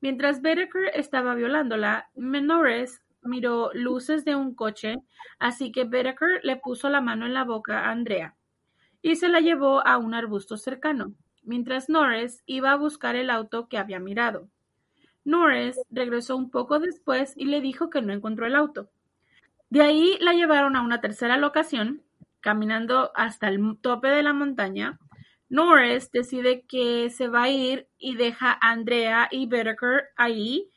Mientras Bedeker estaba violándola, Menores miró luces de un coche, así que Bedeker le puso la mano en la boca a Andrea y se la llevó a un arbusto cercano, mientras Norris iba a buscar el auto que había mirado. Norris regresó un poco después y le dijo que no encontró el auto. De ahí la llevaron a una tercera locación, caminando hasta el tope de la montaña. Norris decide que se va a ir y deja a Andrea y Whittaker ahí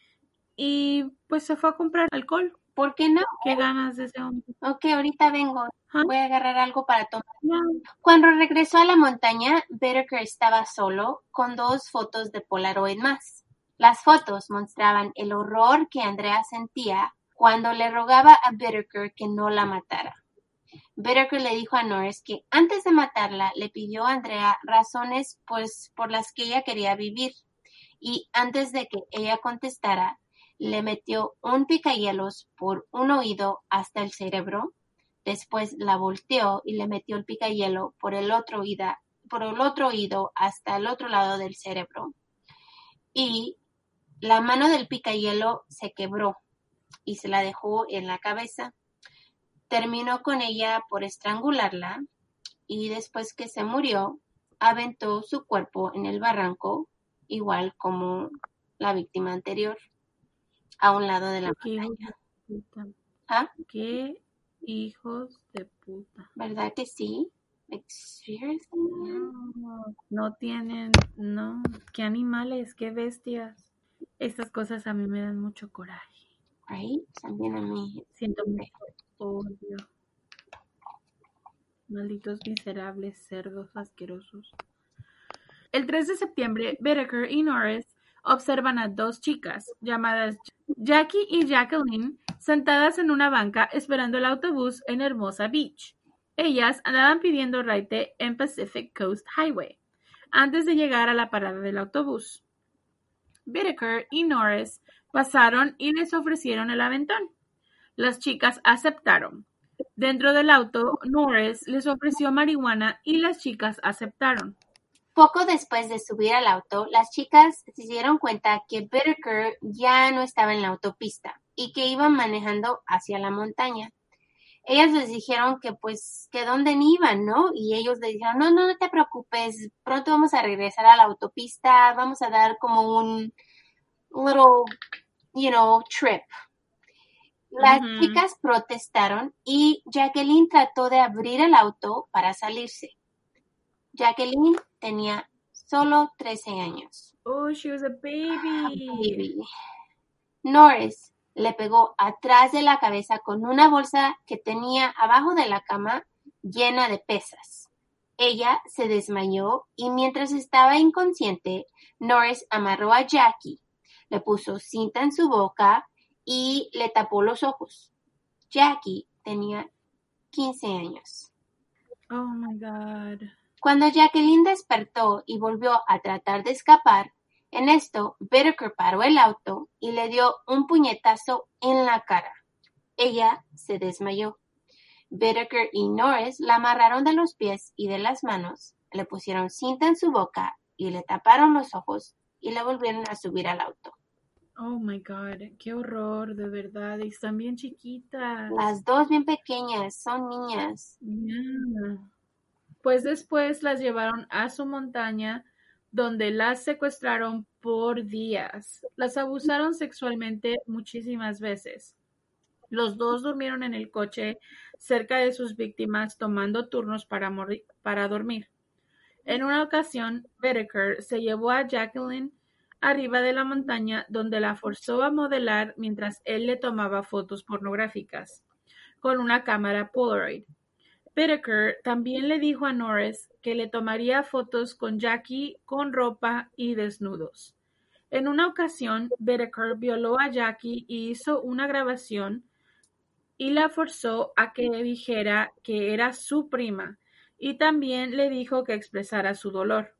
y pues se fue a comprar alcohol. ¿Por qué no? ¿Qué ganas de ese hombre? Ok, ahorita vengo. Voy a agarrar algo para tomar. Cuando regresó a la montaña, Whittaker estaba solo con dos fotos de Polaroid más. Las fotos mostraban el horror que Andrea sentía cuando le rogaba a Whittaker que no la matara. Whittaker le dijo a Norris que antes de matarla le pidió a Andrea razones pues por las que ella quería vivir y antes de que ella contestara le metió un picahielos por un oído hasta el cerebro Después la volteó y le metió el picahielo por el otro oído, por el otro oído hasta el otro lado del cerebro. Y la mano del picahielo se quebró y se la dejó en la cabeza. Terminó con ella por estrangularla y después que se murió, aventó su cuerpo en el barranco, igual como la víctima anterior, a un lado de la Qué montaña. puta. ¿Ah? Qué hijos de puta. ¿Verdad que sí? No, no tienen, no, qué animales, qué bestias. Estas cosas a mí me dan mucho coraje. Right? También a mí. Siento mucho odio. Malditos miserables cerdos asquerosos. El 3 de septiembre, Whittaker y Norris observan a dos chicas llamadas Jackie y Jacqueline sentadas en una banca esperando el autobús en Hermosa Beach. Ellas andaban pidiendo raite en Pacific Coast Highway antes de llegar a la parada del autobús. Whittaker y Norris pasaron y les ofrecieron el aventón. Las chicas aceptaron. Dentro del auto, Norris les ofreció marihuana y las chicas aceptaron. Poco después de subir al auto, las chicas se dieron cuenta que Whittaker ya no estaba en la autopista y que iban manejando hacia la montaña. Ellas les dijeron que pues que dónde iban, ¿no? Y ellos les dijeron, no, no, no te preocupes, pronto vamos a regresar a la autopista, vamos a dar como un little, you know, trip. Las chicas protestaron y Jacqueline trató de abrir el auto para salirse. Jacqueline tenía solo 13 años. Oh, she was a baby. Baby. Norris le pegó atrás de la cabeza con una bolsa que tenía abajo de la cama llena de pesas. Ella se desmayó y mientras estaba inconsciente, Norris amarró a Jackie, le puso cinta en su boca y le tapó los ojos. Jackie tenía 15 años. Oh my god. Cuando Jacqueline despertó y volvió a tratar de escapar, en esto Whittaker paró el auto y le dio un puñetazo en la cara. Ella se desmayó. Whittaker y Norris la amarraron de los pies y de las manos, le pusieron cinta en su boca y le taparon los ojos y le volvieron a subir al auto. Oh my god. Qué horror, de verdad. Y están bien chiquitas. Las dos bien pequeñas, son niñas. Yeah. Pues después las llevaron a su montaña donde las secuestraron por días. Las abusaron sexualmente muchísimas veces. Los dos durmieron en el coche cerca de sus víctimas tomando turnos para, morri- para dormir. En una ocasión, Whittaker se llevó a Jacqueline arriba de la montaña donde la forzó a modelar mientras él le tomaba fotos pornográficas con una cámara Polaroid. Whittaker también le dijo a Norris que le tomaría fotos con Jackie con ropa y desnudos. En una ocasión, Whittaker violó a Jackie y hizo una grabación y la forzó a que dijera que era su prima y también le dijo que expresara su dolor.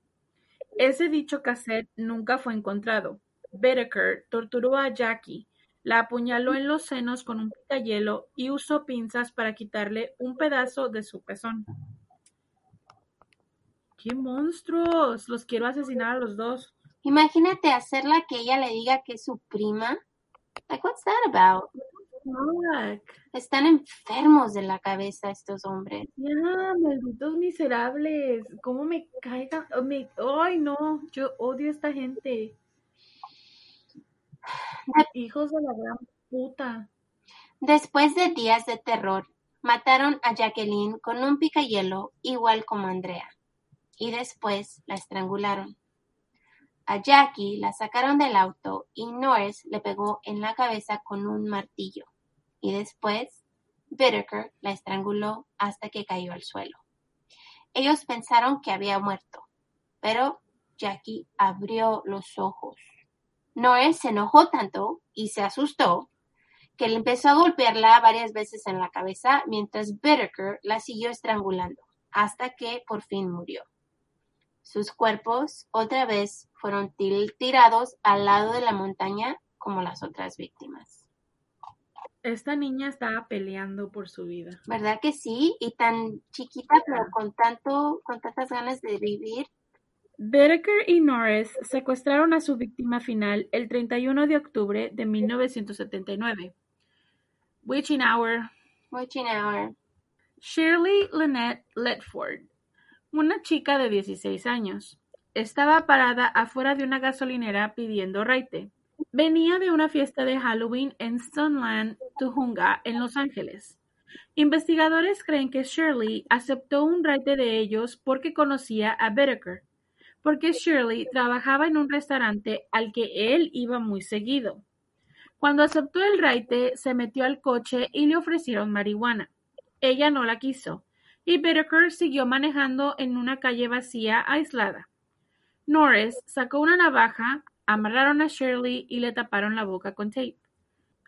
Ese dicho cassette nunca fue encontrado. Whittaker torturó a Jackie, la apuñaló en los senos con un picayelo y usó pinzas para quitarle un pedazo de su pezón. ¡Qué monstruos! Los quiero asesinar a los dos. Imagínate hacerla que ella le diga que es su prima. Like, what's that about? Fuck. Están enfermos de la cabeza estos hombres. Ya, malditos miserables. ¿Cómo me caigan? oh, me- Ay, no. Yo odio a esta gente. Hijos de la gran puta. Después de días de terror, mataron a Jacqueline con un picayelo igual como Andrea, y después la estrangularon. A Jackie la sacaron del auto y Norris le pegó en la cabeza con un martillo, y después Whittaker la estranguló hasta que cayó al suelo. Ellos pensaron que había muerto, pero Jackie abrió los ojos. Norris se enojó tanto y se asustó que le empezó a golpearla varias veces en la cabeza mientras Whittaker la siguió estrangulando hasta que por fin murió. Sus cuerpos otra vez fueron tirados al lado de la montaña como las otras víctimas. Esta niña estaba peleando por su vida. ¿Verdad que sí? Y tan chiquita, pero con tanto, con tantas ganas de vivir. Becker y Norris secuestraron a su víctima final el 31 de octubre de 1979. Witching Hour. Witching Hour. Shirley Lynette Ledford, una chica de 16 años, estaba parada afuera de una gasolinera pidiendo raite. Venía de una fiesta de Halloween en Sunland, Tujunga, en Los Ángeles. Investigadores creen que Shirley aceptó un raite de ellos porque conocía a Bedecker, porque Shirley trabajaba en un restaurante al que él iba muy seguido. Cuando aceptó el raite, se metió al coche y le ofrecieron marihuana. Ella no la quiso, y Bedecker siguió manejando en una calle vacía aislada. Norris sacó una navaja, amarraron a Shirley y le taparon la boca con tape.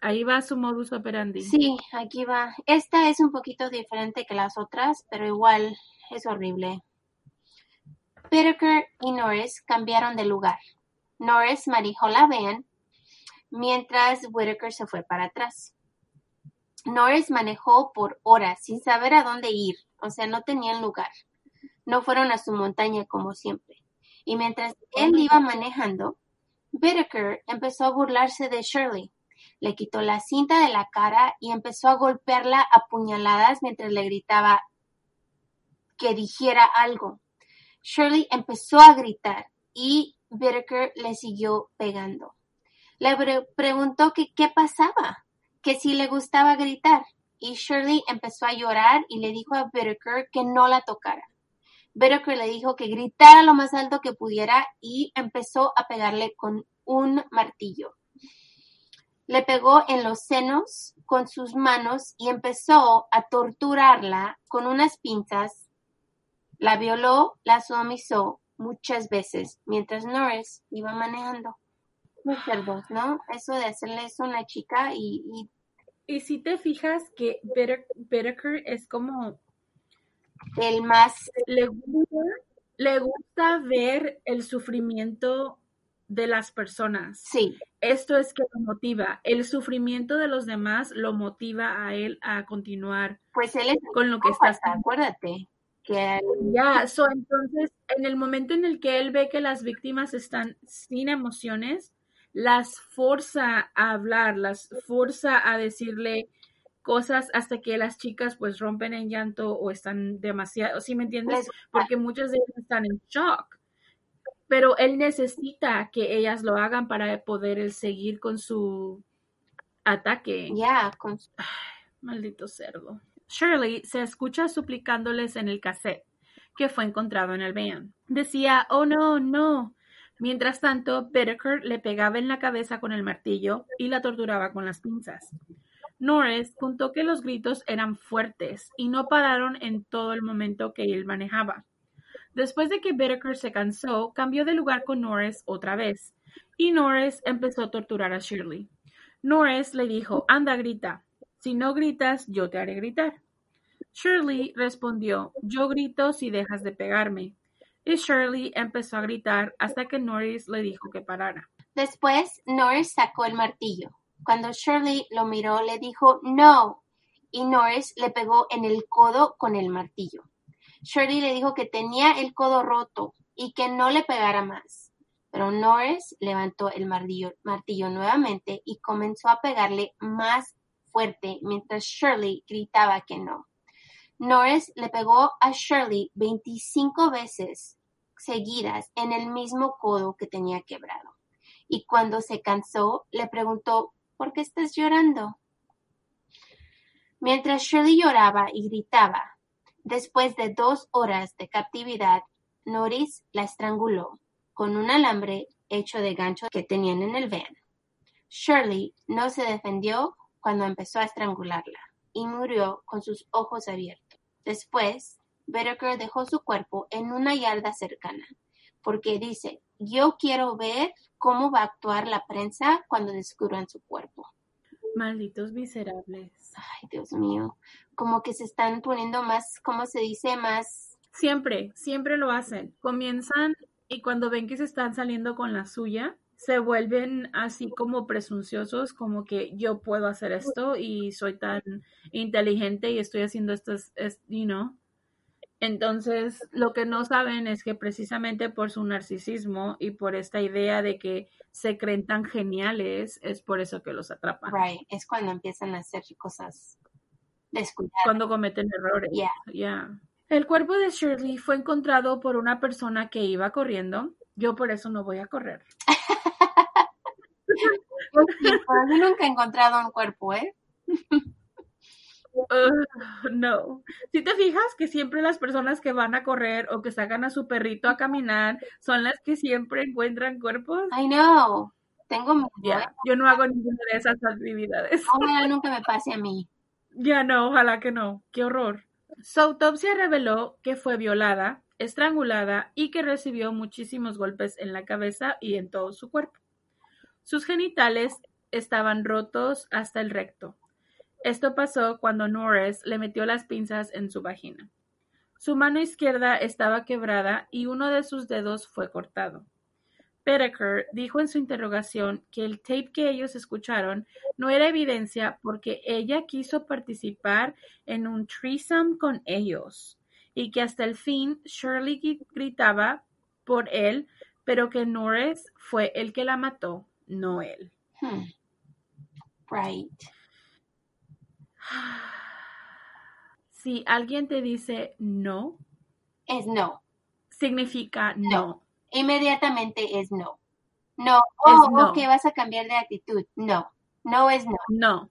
Ahí va su modus operandi. Sí, aquí va. Esta es un poquito diferente que las otras, pero igual es horrible. Whittaker y Norris cambiaron de lugar. Norris manejó la van mientras Whittaker se fue para atrás. Norris manejó por horas sin saber a dónde ir, o sea, no tenían lugar. No fueron a su montaña como siempre. Y mientras él iba manejando, Whittaker empezó a burlarse de Shirley. Le quitó la cinta de la cara y empezó a golpearla a puñaladas mientras le gritaba que dijera algo. Shirley empezó a gritar y Whittaker le siguió pegando. Le preguntó que qué pasaba, que si le gustaba gritar, y Shirley empezó a llorar y le dijo a Whittaker que no la tocara. Whittaker le dijo que gritara lo más alto que pudiera y empezó a pegarle con un martillo. Le pegó en los senos con sus manos y empezó a torturarla con unas pinzas. La violó, la sodomizó muchas veces mientras Norris iba manejando. Muy cerdos, ¿no? Eso de hacerle eso a una chica y... Y, si te fijas que Whittaker es como el más le gusta, le gusta ver el sufrimiento de las personas. Sí. Esto es que lo motiva. El sufrimiento de los demás lo motiva a él a continuar pues él es con lo que está haciendo. Acuérdate. Que ya, so, entonces, en el momento en el que él ve que las víctimas están sin emociones, las forza a hablar, las forza a decirle, cosas hasta que las chicas pues rompen en llanto o están demasiado, ¿sí me entiendes? Porque muchas de ellas están en shock. Pero él necesita que ellas lo hagan para poder él seguir con su ataque. Ya, con maldito cerdo. Shirley se escucha suplicándoles en el cassette que fue encontrado en el van. Decía, oh no, no. Mientras tanto, Bedecker le pegaba en la cabeza con el martillo y la torturaba con las pinzas. Norris contó que los gritos eran fuertes y no pararon en todo el momento que él manejaba. Después de que Whittaker se cansó, cambió de lugar con Norris otra vez, y Norris empezó a torturar a Shirley. Norris le dijo, anda, grita. Si no gritas, yo te haré gritar. Shirley respondió, yo grito si dejas de pegarme. Y Shirley empezó a gritar hasta que Norris le dijo que parara. Después, Norris sacó el martillo. Cuando Shirley lo miró, le dijo no, y Norris le pegó en el codo con el martillo. Shirley le dijo que tenía el codo roto y que no le pegara más. Pero Norris levantó el martillo, martillo nuevamente y comenzó a pegarle más fuerte mientras Shirley gritaba que no. Norris le pegó a Shirley 25 veces seguidas en el mismo codo que tenía quebrado. Y cuando se cansó, le preguntó ¿Por qué estás llorando? Mientras Shirley lloraba y gritaba, después de dos horas de captividad, Norris la estranguló con un alambre hecho de gancho que tenían en el van. Shirley no se defendió cuando empezó a estrangularla y murió con sus ojos abiertos. Después, Whittaker dejó su cuerpo en una yarda cercana, porque dice, yo quiero ver cómo va a actuar la prensa cuando descubran su cuerpo. Malditos miserables. Ay, Dios mío, como que se están poniendo más, ¿cómo se dice? Más... Siempre, siempre lo hacen. Comienzan y cuando ven que se están saliendo con la suya, se vuelven así como presunciosos, como que yo puedo hacer esto y soy tan inteligente y estoy haciendo esto, es, you know. Entonces, lo que no saben es que precisamente por su narcisismo y por esta idea de que se creen tan geniales, es por eso que los atrapan. Right, es cuando empiezan a hacer cosas descuidadas. Cuando cometen errores. Yeah. Yeah. El cuerpo de Shirley fue encontrado por una persona que iba corriendo. Yo por eso no voy a correr. Yo nunca he encontrado un cuerpo, ¿eh? Uh, no. Si te fijas que siempre las personas que van a correr o que sacan a su perrito a caminar son las que siempre encuentran cuerpos. I know. Tengo miedo. Yo no hago ninguna de esas actividades. Ojalá nunca me pase a mí. Ya no, ojalá que no. Qué horror. Su autopsia reveló que fue violada, estrangulada y que recibió muchísimos golpes en la cabeza y en todo su cuerpo. Sus genitales estaban rotos hasta el recto. Esto pasó cuando Norris le metió las pinzas en su vagina. Su mano izquierda estaba quebrada y uno de sus dedos fue cortado. Whittaker dijo en su interrogación que el tape que ellos escucharon no era evidencia porque ella quiso participar en un threesome con ellos y que hasta el fin Shirley gri- gritaba por él, pero que Norris fue el que la mató, no él. Hmm. Right. Si alguien te dice no, Es no. significa no. Inmediatamente es no. No. Oh, no. ok, vas a cambiar de actitud. No. No es no. No.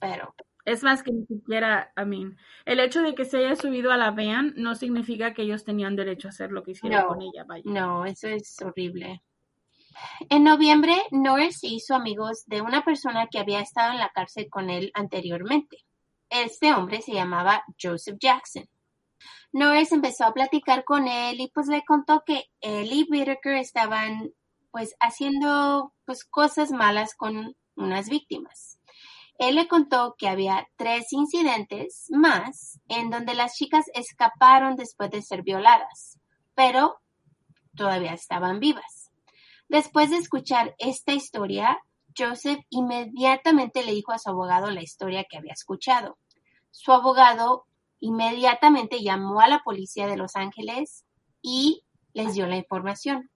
Pero, Es más que ni siquiera, I mean, el hecho de que se haya subido a la van no significa que ellos tenían derecho a hacer lo que hicieron No. con ella, vaya. no, eso es horrible. En noviembre, Norris se hizo amigos de una persona que había estado en la cárcel con él anteriormente. Este hombre se llamaba Joseph Jackson. Norris empezó a platicar con él y pues le contó que él y Whittaker estaban pues haciendo pues cosas malas con unas víctimas. Él le contó que había tres incidentes más en donde las chicas escaparon después de ser violadas, pero todavía estaban vivas. Después de escuchar esta historia, Joseph inmediatamente le dijo a su abogado la historia que había escuchado. Su abogado inmediatamente llamó a la policía de Los Ángeles y les dio la información.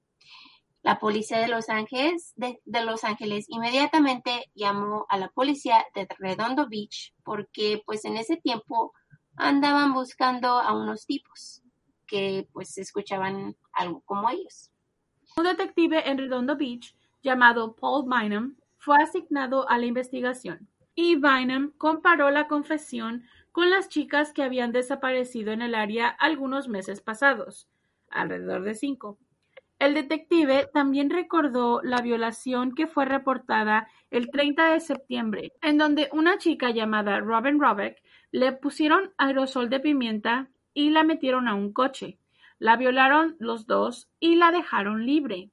La policía de Los Ángeles, de, Los Ángeles inmediatamente llamó a la policía de Redondo Beach porque pues en ese tiempo andaban buscando a unos tipos que pues escuchaban algo como ellos. Un detective en Redondo Beach llamado Paul Bynum fue asignado a la investigación y Bynum comparó la confesión con las chicas que habían desaparecido en el área algunos meses pasados, alrededor de cinco. El detective también recordó la violación que fue reportada el 30 de septiembre, en donde una chica llamada Robin Robeck le pusieron aerosol de pimienta y la metieron a un coche. La violaron los dos y la dejaron libre.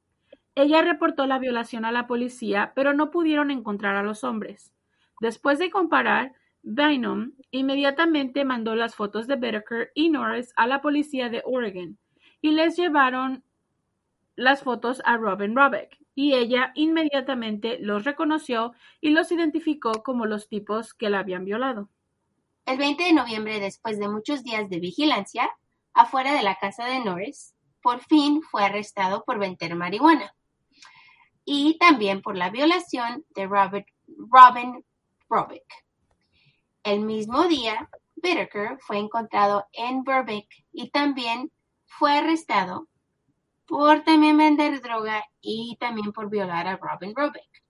Ella reportó la violación a la policía, pero no pudieron encontrar a los hombres. Después de comparar, Bynum inmediatamente mandó las fotos de Whittaker y Norris a la policía de Oregon y les llevaron las fotos a Robin Robeck, y ella inmediatamente los reconoció y los identificó como los tipos que la habían violado. El 20 de noviembre, después de muchos días de vigilancia, afuera de la casa de Norris, por fin fue arrestado por vender marihuana y también por la violación de Robert, Robin Robeck. El mismo día, Whittaker fue encontrado en Burbank y también fue arrestado por también vender droga y también por violar a Robin Robeck.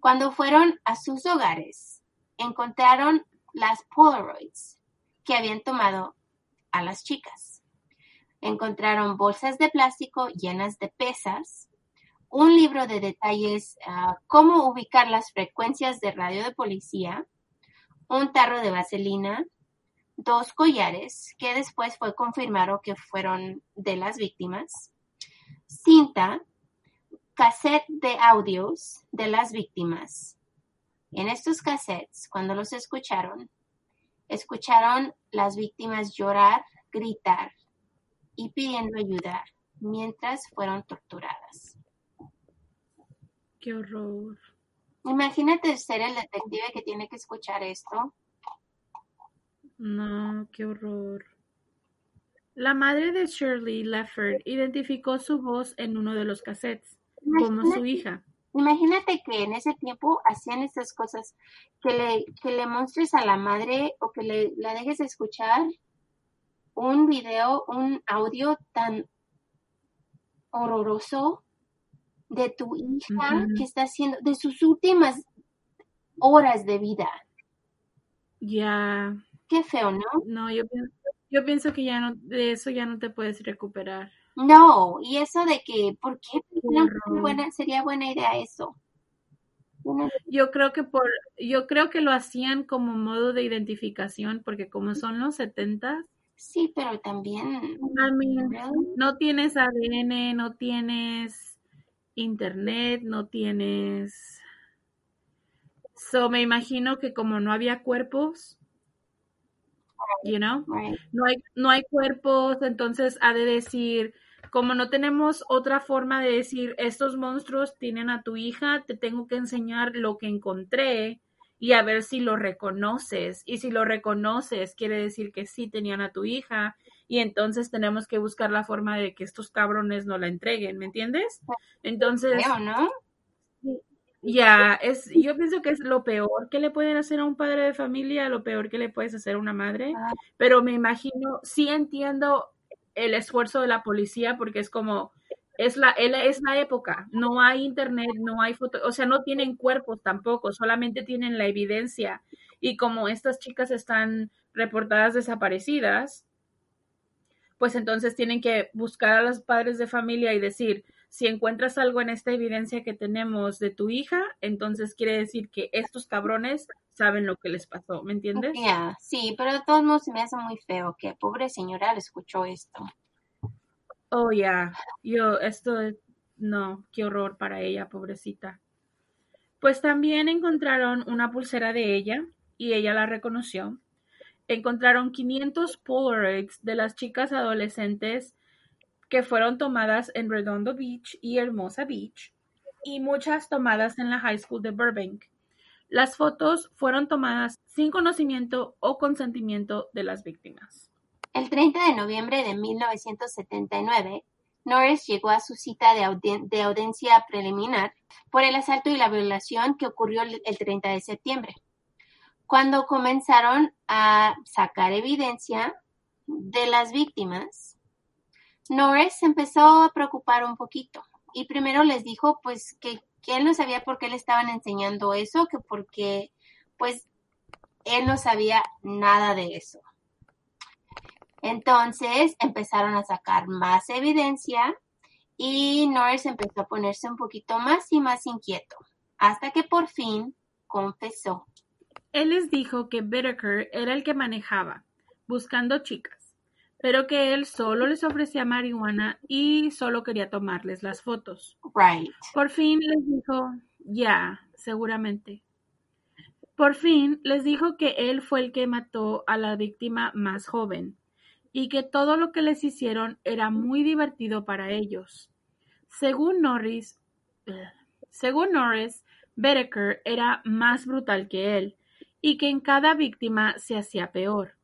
Cuando fueron a sus hogares, encontraron las Polaroids que habían tomado a las chicas. Encontraron bolsas de plástico llenas de pesas, un libro de detalles uh, cómo ubicar las frecuencias de radio de policía, un tarro de vaselina, dos collares que después fue confirmado que fueron de las víctimas, cinta, cassette de audios de las víctimas. En estos cassettes, cuando los escucharon, escucharon las víctimas llorar, gritar y pidiendo ayuda mientras fueron torturadas. Qué horror. Imagínate ser el detective que tiene que escuchar esto. No, qué horror. La madre de Shirley Lefford identificó su voz en uno de los cassettes como su hija. Imagínate que en ese tiempo hacían estas cosas, que le, que le muestres a la madre o que le, la dejes escuchar un video, un audio tan horroroso de tu hija que está haciendo, de sus últimas horas de vida. Ya. Qué feo, ¿no? No, yo pienso, yo pienso que ya no, de eso ya no te puedes recuperar. No, y eso de que, ¿por qué buena, sería buena idea eso? Yo creo que por, yo creo que lo hacían como modo de identificación, porque como son los setentas. Sí, pero también. no tienes ADN, no tienes internet, no tienes. So me imagino que como no había cuerpos, you know, no hay, no hay cuerpos, entonces ha de decir, como no tenemos otra forma de decir, estos monstruos tienen a tu hija, te tengo que enseñar lo que encontré y a ver si lo reconoces. Y si lo reconoces, quiere decir que sí tenían a tu hija y entonces tenemos que buscar la forma de que estos cabrones no la entreguen, ¿me entiendes? Entonces... ¿no? Ya, es, yo pienso que es lo peor que le pueden hacer a un padre de familia, lo peor que le puedes hacer a una madre, ah. pero me imagino, sí entiendo el esfuerzo de la policía porque es como, es la, es la época, no hay internet, no hay fotos, o sea, no tienen cuerpos tampoco, solamente tienen la evidencia. Y como estas chicas están reportadas desaparecidas, pues entonces tienen que buscar a los padres de familia y decir, si encuentras algo en esta evidencia que tenemos de tu hija, entonces quiere decir que estos cabrones saben lo que les pasó, ¿me entiendes? sí, pero de todos modos se me hace muy feo que pobre señora le escuchó esto. Oh, ya, yo, esto, no, qué horror para ella, pobrecita. Pues también encontraron una pulsera de ella y ella la reconoció. Encontraron 500 Polaroids de las chicas adolescentes fueron tomadas en Redondo Beach y Hermosa Beach, y muchas tomadas en la High School de Burbank. Las fotos fueron tomadas sin conocimiento o consentimiento de las víctimas. El 30 de noviembre de 1979, Norris llegó a su cita de, de, audiencia preliminar por el asalto y la violación que ocurrió el 30 de septiembre. Cuando comenzaron a sacar evidencia de las víctimas, Norris empezó a preocupar un poquito y primero les dijo pues que, él no sabía por qué le estaban enseñando eso, que porque pues él no sabía nada de eso. Entonces empezaron a sacar más evidencia y Norris empezó a ponerse un poquito más y más inquieto, hasta que por fin confesó. Él les dijo que Whitaker era el que manejaba, buscando chicas pero que él solo les ofrecía marihuana y solo quería tomarles las fotos. Right. Por fin les dijo, ya, seguramente. Por fin les dijo que él fue el que mató a la víctima más joven y que todo lo que les hicieron era muy divertido para ellos. Según Norris, según Norris, Bedecker era más brutal que él y que en cada víctima se hacía peor.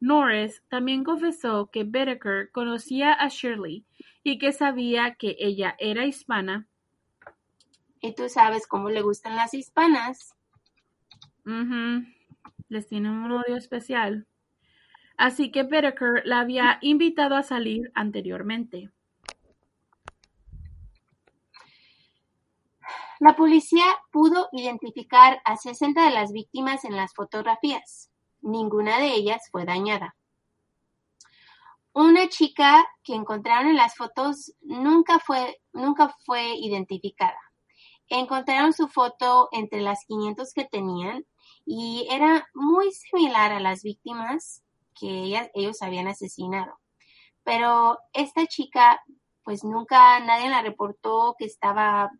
Norris también confesó que Whitaker conocía a Shirley y que sabía que ella era hispana. Y tú sabes cómo le gustan las hispanas. Les tiene un odio especial. Así que Whitaker la había invitado a salir anteriormente. La policía pudo identificar a 60 de las víctimas en las fotografías. Ninguna de ellas fue dañada. Una chica que encontraron en las fotos nunca fue, nunca fue identificada. Encontraron su foto entre las 500 que tenían y era muy similar a las víctimas que ellos habían asesinado. Pero esta chica, pues nunca nadie la reportó que estaba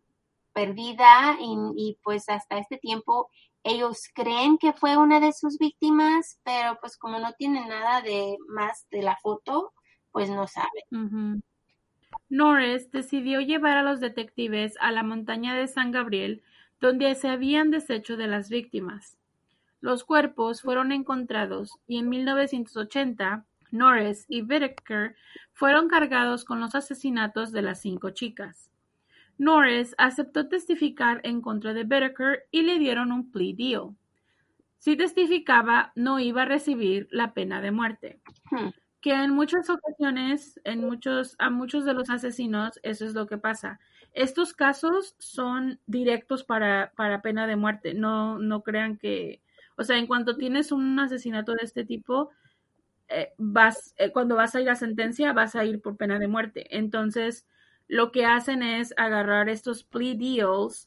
perdida y, y, pues hasta este tiempo ellos creen que fue una de sus víctimas, pero pues como no tienen nada de más de la foto, pues no saben. Norris decidió llevar a los detectives a la montaña de San Gabriel, donde se habían deshecho de las víctimas. Los cuerpos fueron encontrados y en 1980 Norris y Whitaker fueron cargados con los asesinatos de las cinco chicas. Norris aceptó testificar en contra de Whitaker y le dieron un plea deal. Si testificaba, no iba a recibir la pena de muerte. Hmm. Que en muchas ocasiones, en muchos, a muchos de los asesinos, eso es lo que pasa. Estos casos son directos para, para pena de muerte. No, no crean que, o sea, en cuanto tienes un asesinato de este tipo, eh, vas, eh, cuando vas a ir a sentencia, vas a ir por pena de muerte. Entonces, lo que hacen es agarrar estos plea deals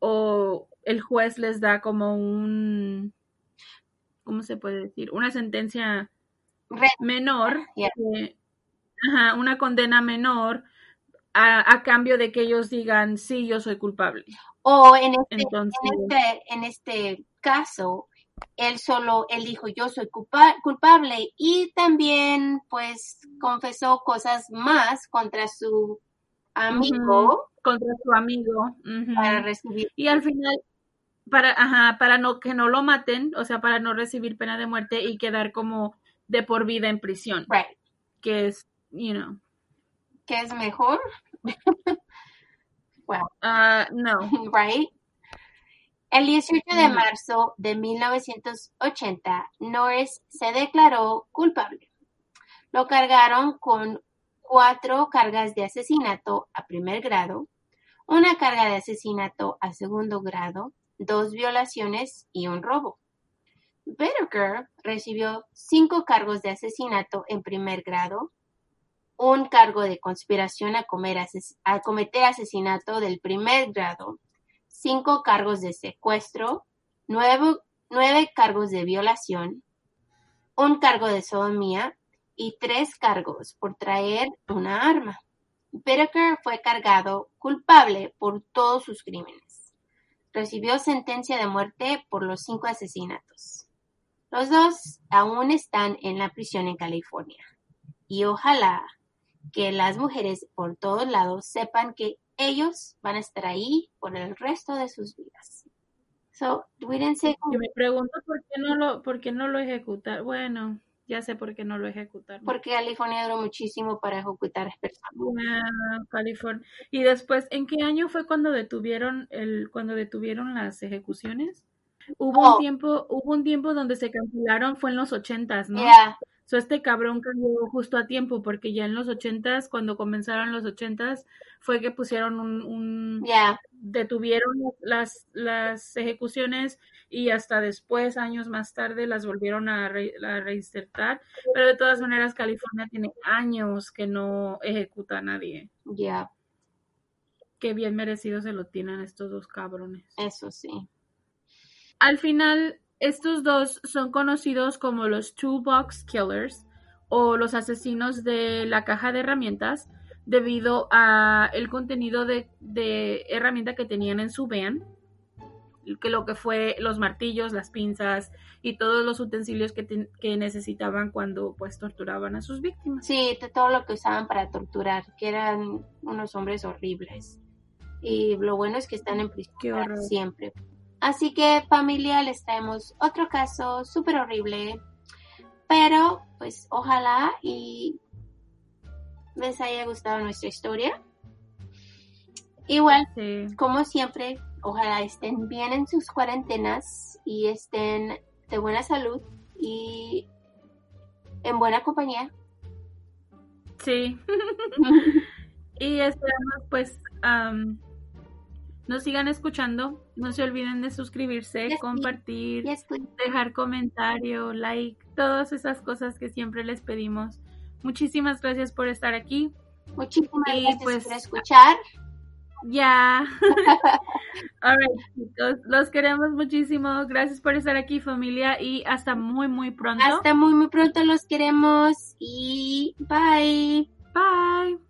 o el juez les da como un, ¿cómo se puede decir? Una sentencia menor, ajá, una condena menor a, cambio de que ellos digan, sí, yo soy culpable. O en este, este, en este, caso, él solo, él dijo, yo soy culpable y también pues confesó cosas más contra su amigo. Contra su amigo. Para recibir. Y al final, para, ajá, para no, que no lo maten, o sea, para no recibir pena de muerte y quedar como de por vida en prisión. Right. Que es, you know. ¿Qué es mejor? well. Uh, no. Right. El 18 de marzo de 1980, Norris se declaró culpable. Lo cargaron con cuatro cargas de asesinato a primer grado, una carga de asesinato a segundo grado, dos violaciones y un robo. Whitaker recibió cinco cargos de asesinato en primer grado, un cargo de conspiración a, cometer asesinato del primer grado, cinco cargos de secuestro, nueve cargos de violación, un cargo de sodomía y tres cargos por traer una arma. Whitaker fue cargado culpable por todos sus crímenes. Recibió sentencia de muerte por los cinco asesinatos. Los dos aún están en la prisión en California. Y ojalá que las mujeres por todos lados sepan que ellos van a estar ahí por el resto de sus vidas. So, me pregunto por qué no lo, por qué no lo ejecutar. Bueno, ya sé por qué no lo ejecutaron. Porque California duró muchísimo para ejecutar a personas. California. Y después, ¿en qué año fue cuando detuvieron el, cuando detuvieron las ejecuciones? Hubo un oh. tiempo, hubo un tiempo donde se cancelaron, fue en los ochentas, ¿no? So, este cabrón cayó justo a tiempo porque ya en los ochentas, cuando comenzaron los ochentas, fue que pusieron un, un detuvieron las, las ejecuciones y hasta después, años más tarde, las volvieron a, reinsertar. Pero de todas maneras, California tiene años que no ejecuta a nadie. Ya. Qué bien merecido se lo tienen estos dos cabrones. Eso sí. Al final, estos dos son conocidos como los Toolbox Killers o los asesinos de la caja de herramientas debido a el contenido de, herramienta que tenían en su van, que lo que fue los martillos, las pinzas y todos los utensilios que, que, necesitaban cuando pues torturaban a sus víctimas. Sí, de todo lo que usaban para torturar, que eran unos hombres horribles. Y lo bueno es que están en prisión siempre. Así que familia, les traemos otro caso súper horrible, pero pues ojalá y les haya gustado nuestra historia. Igual, como siempre, ojalá estén bien en sus cuarentenas y estén de buena salud y en buena compañía. Sí. y esperamos pues nos sigan escuchando. No se olviden de suscribirse, compartir, dejar comentario, like, todas esas cosas que siempre les pedimos. Muchísimas gracias por estar aquí. Muchísimas gracias pues, por escuchar. Ya. Alright, chicos, los queremos muchísimo. Gracias por estar aquí, familia, y hasta muy, muy pronto. Hasta muy, muy pronto los queremos y bye. Bye.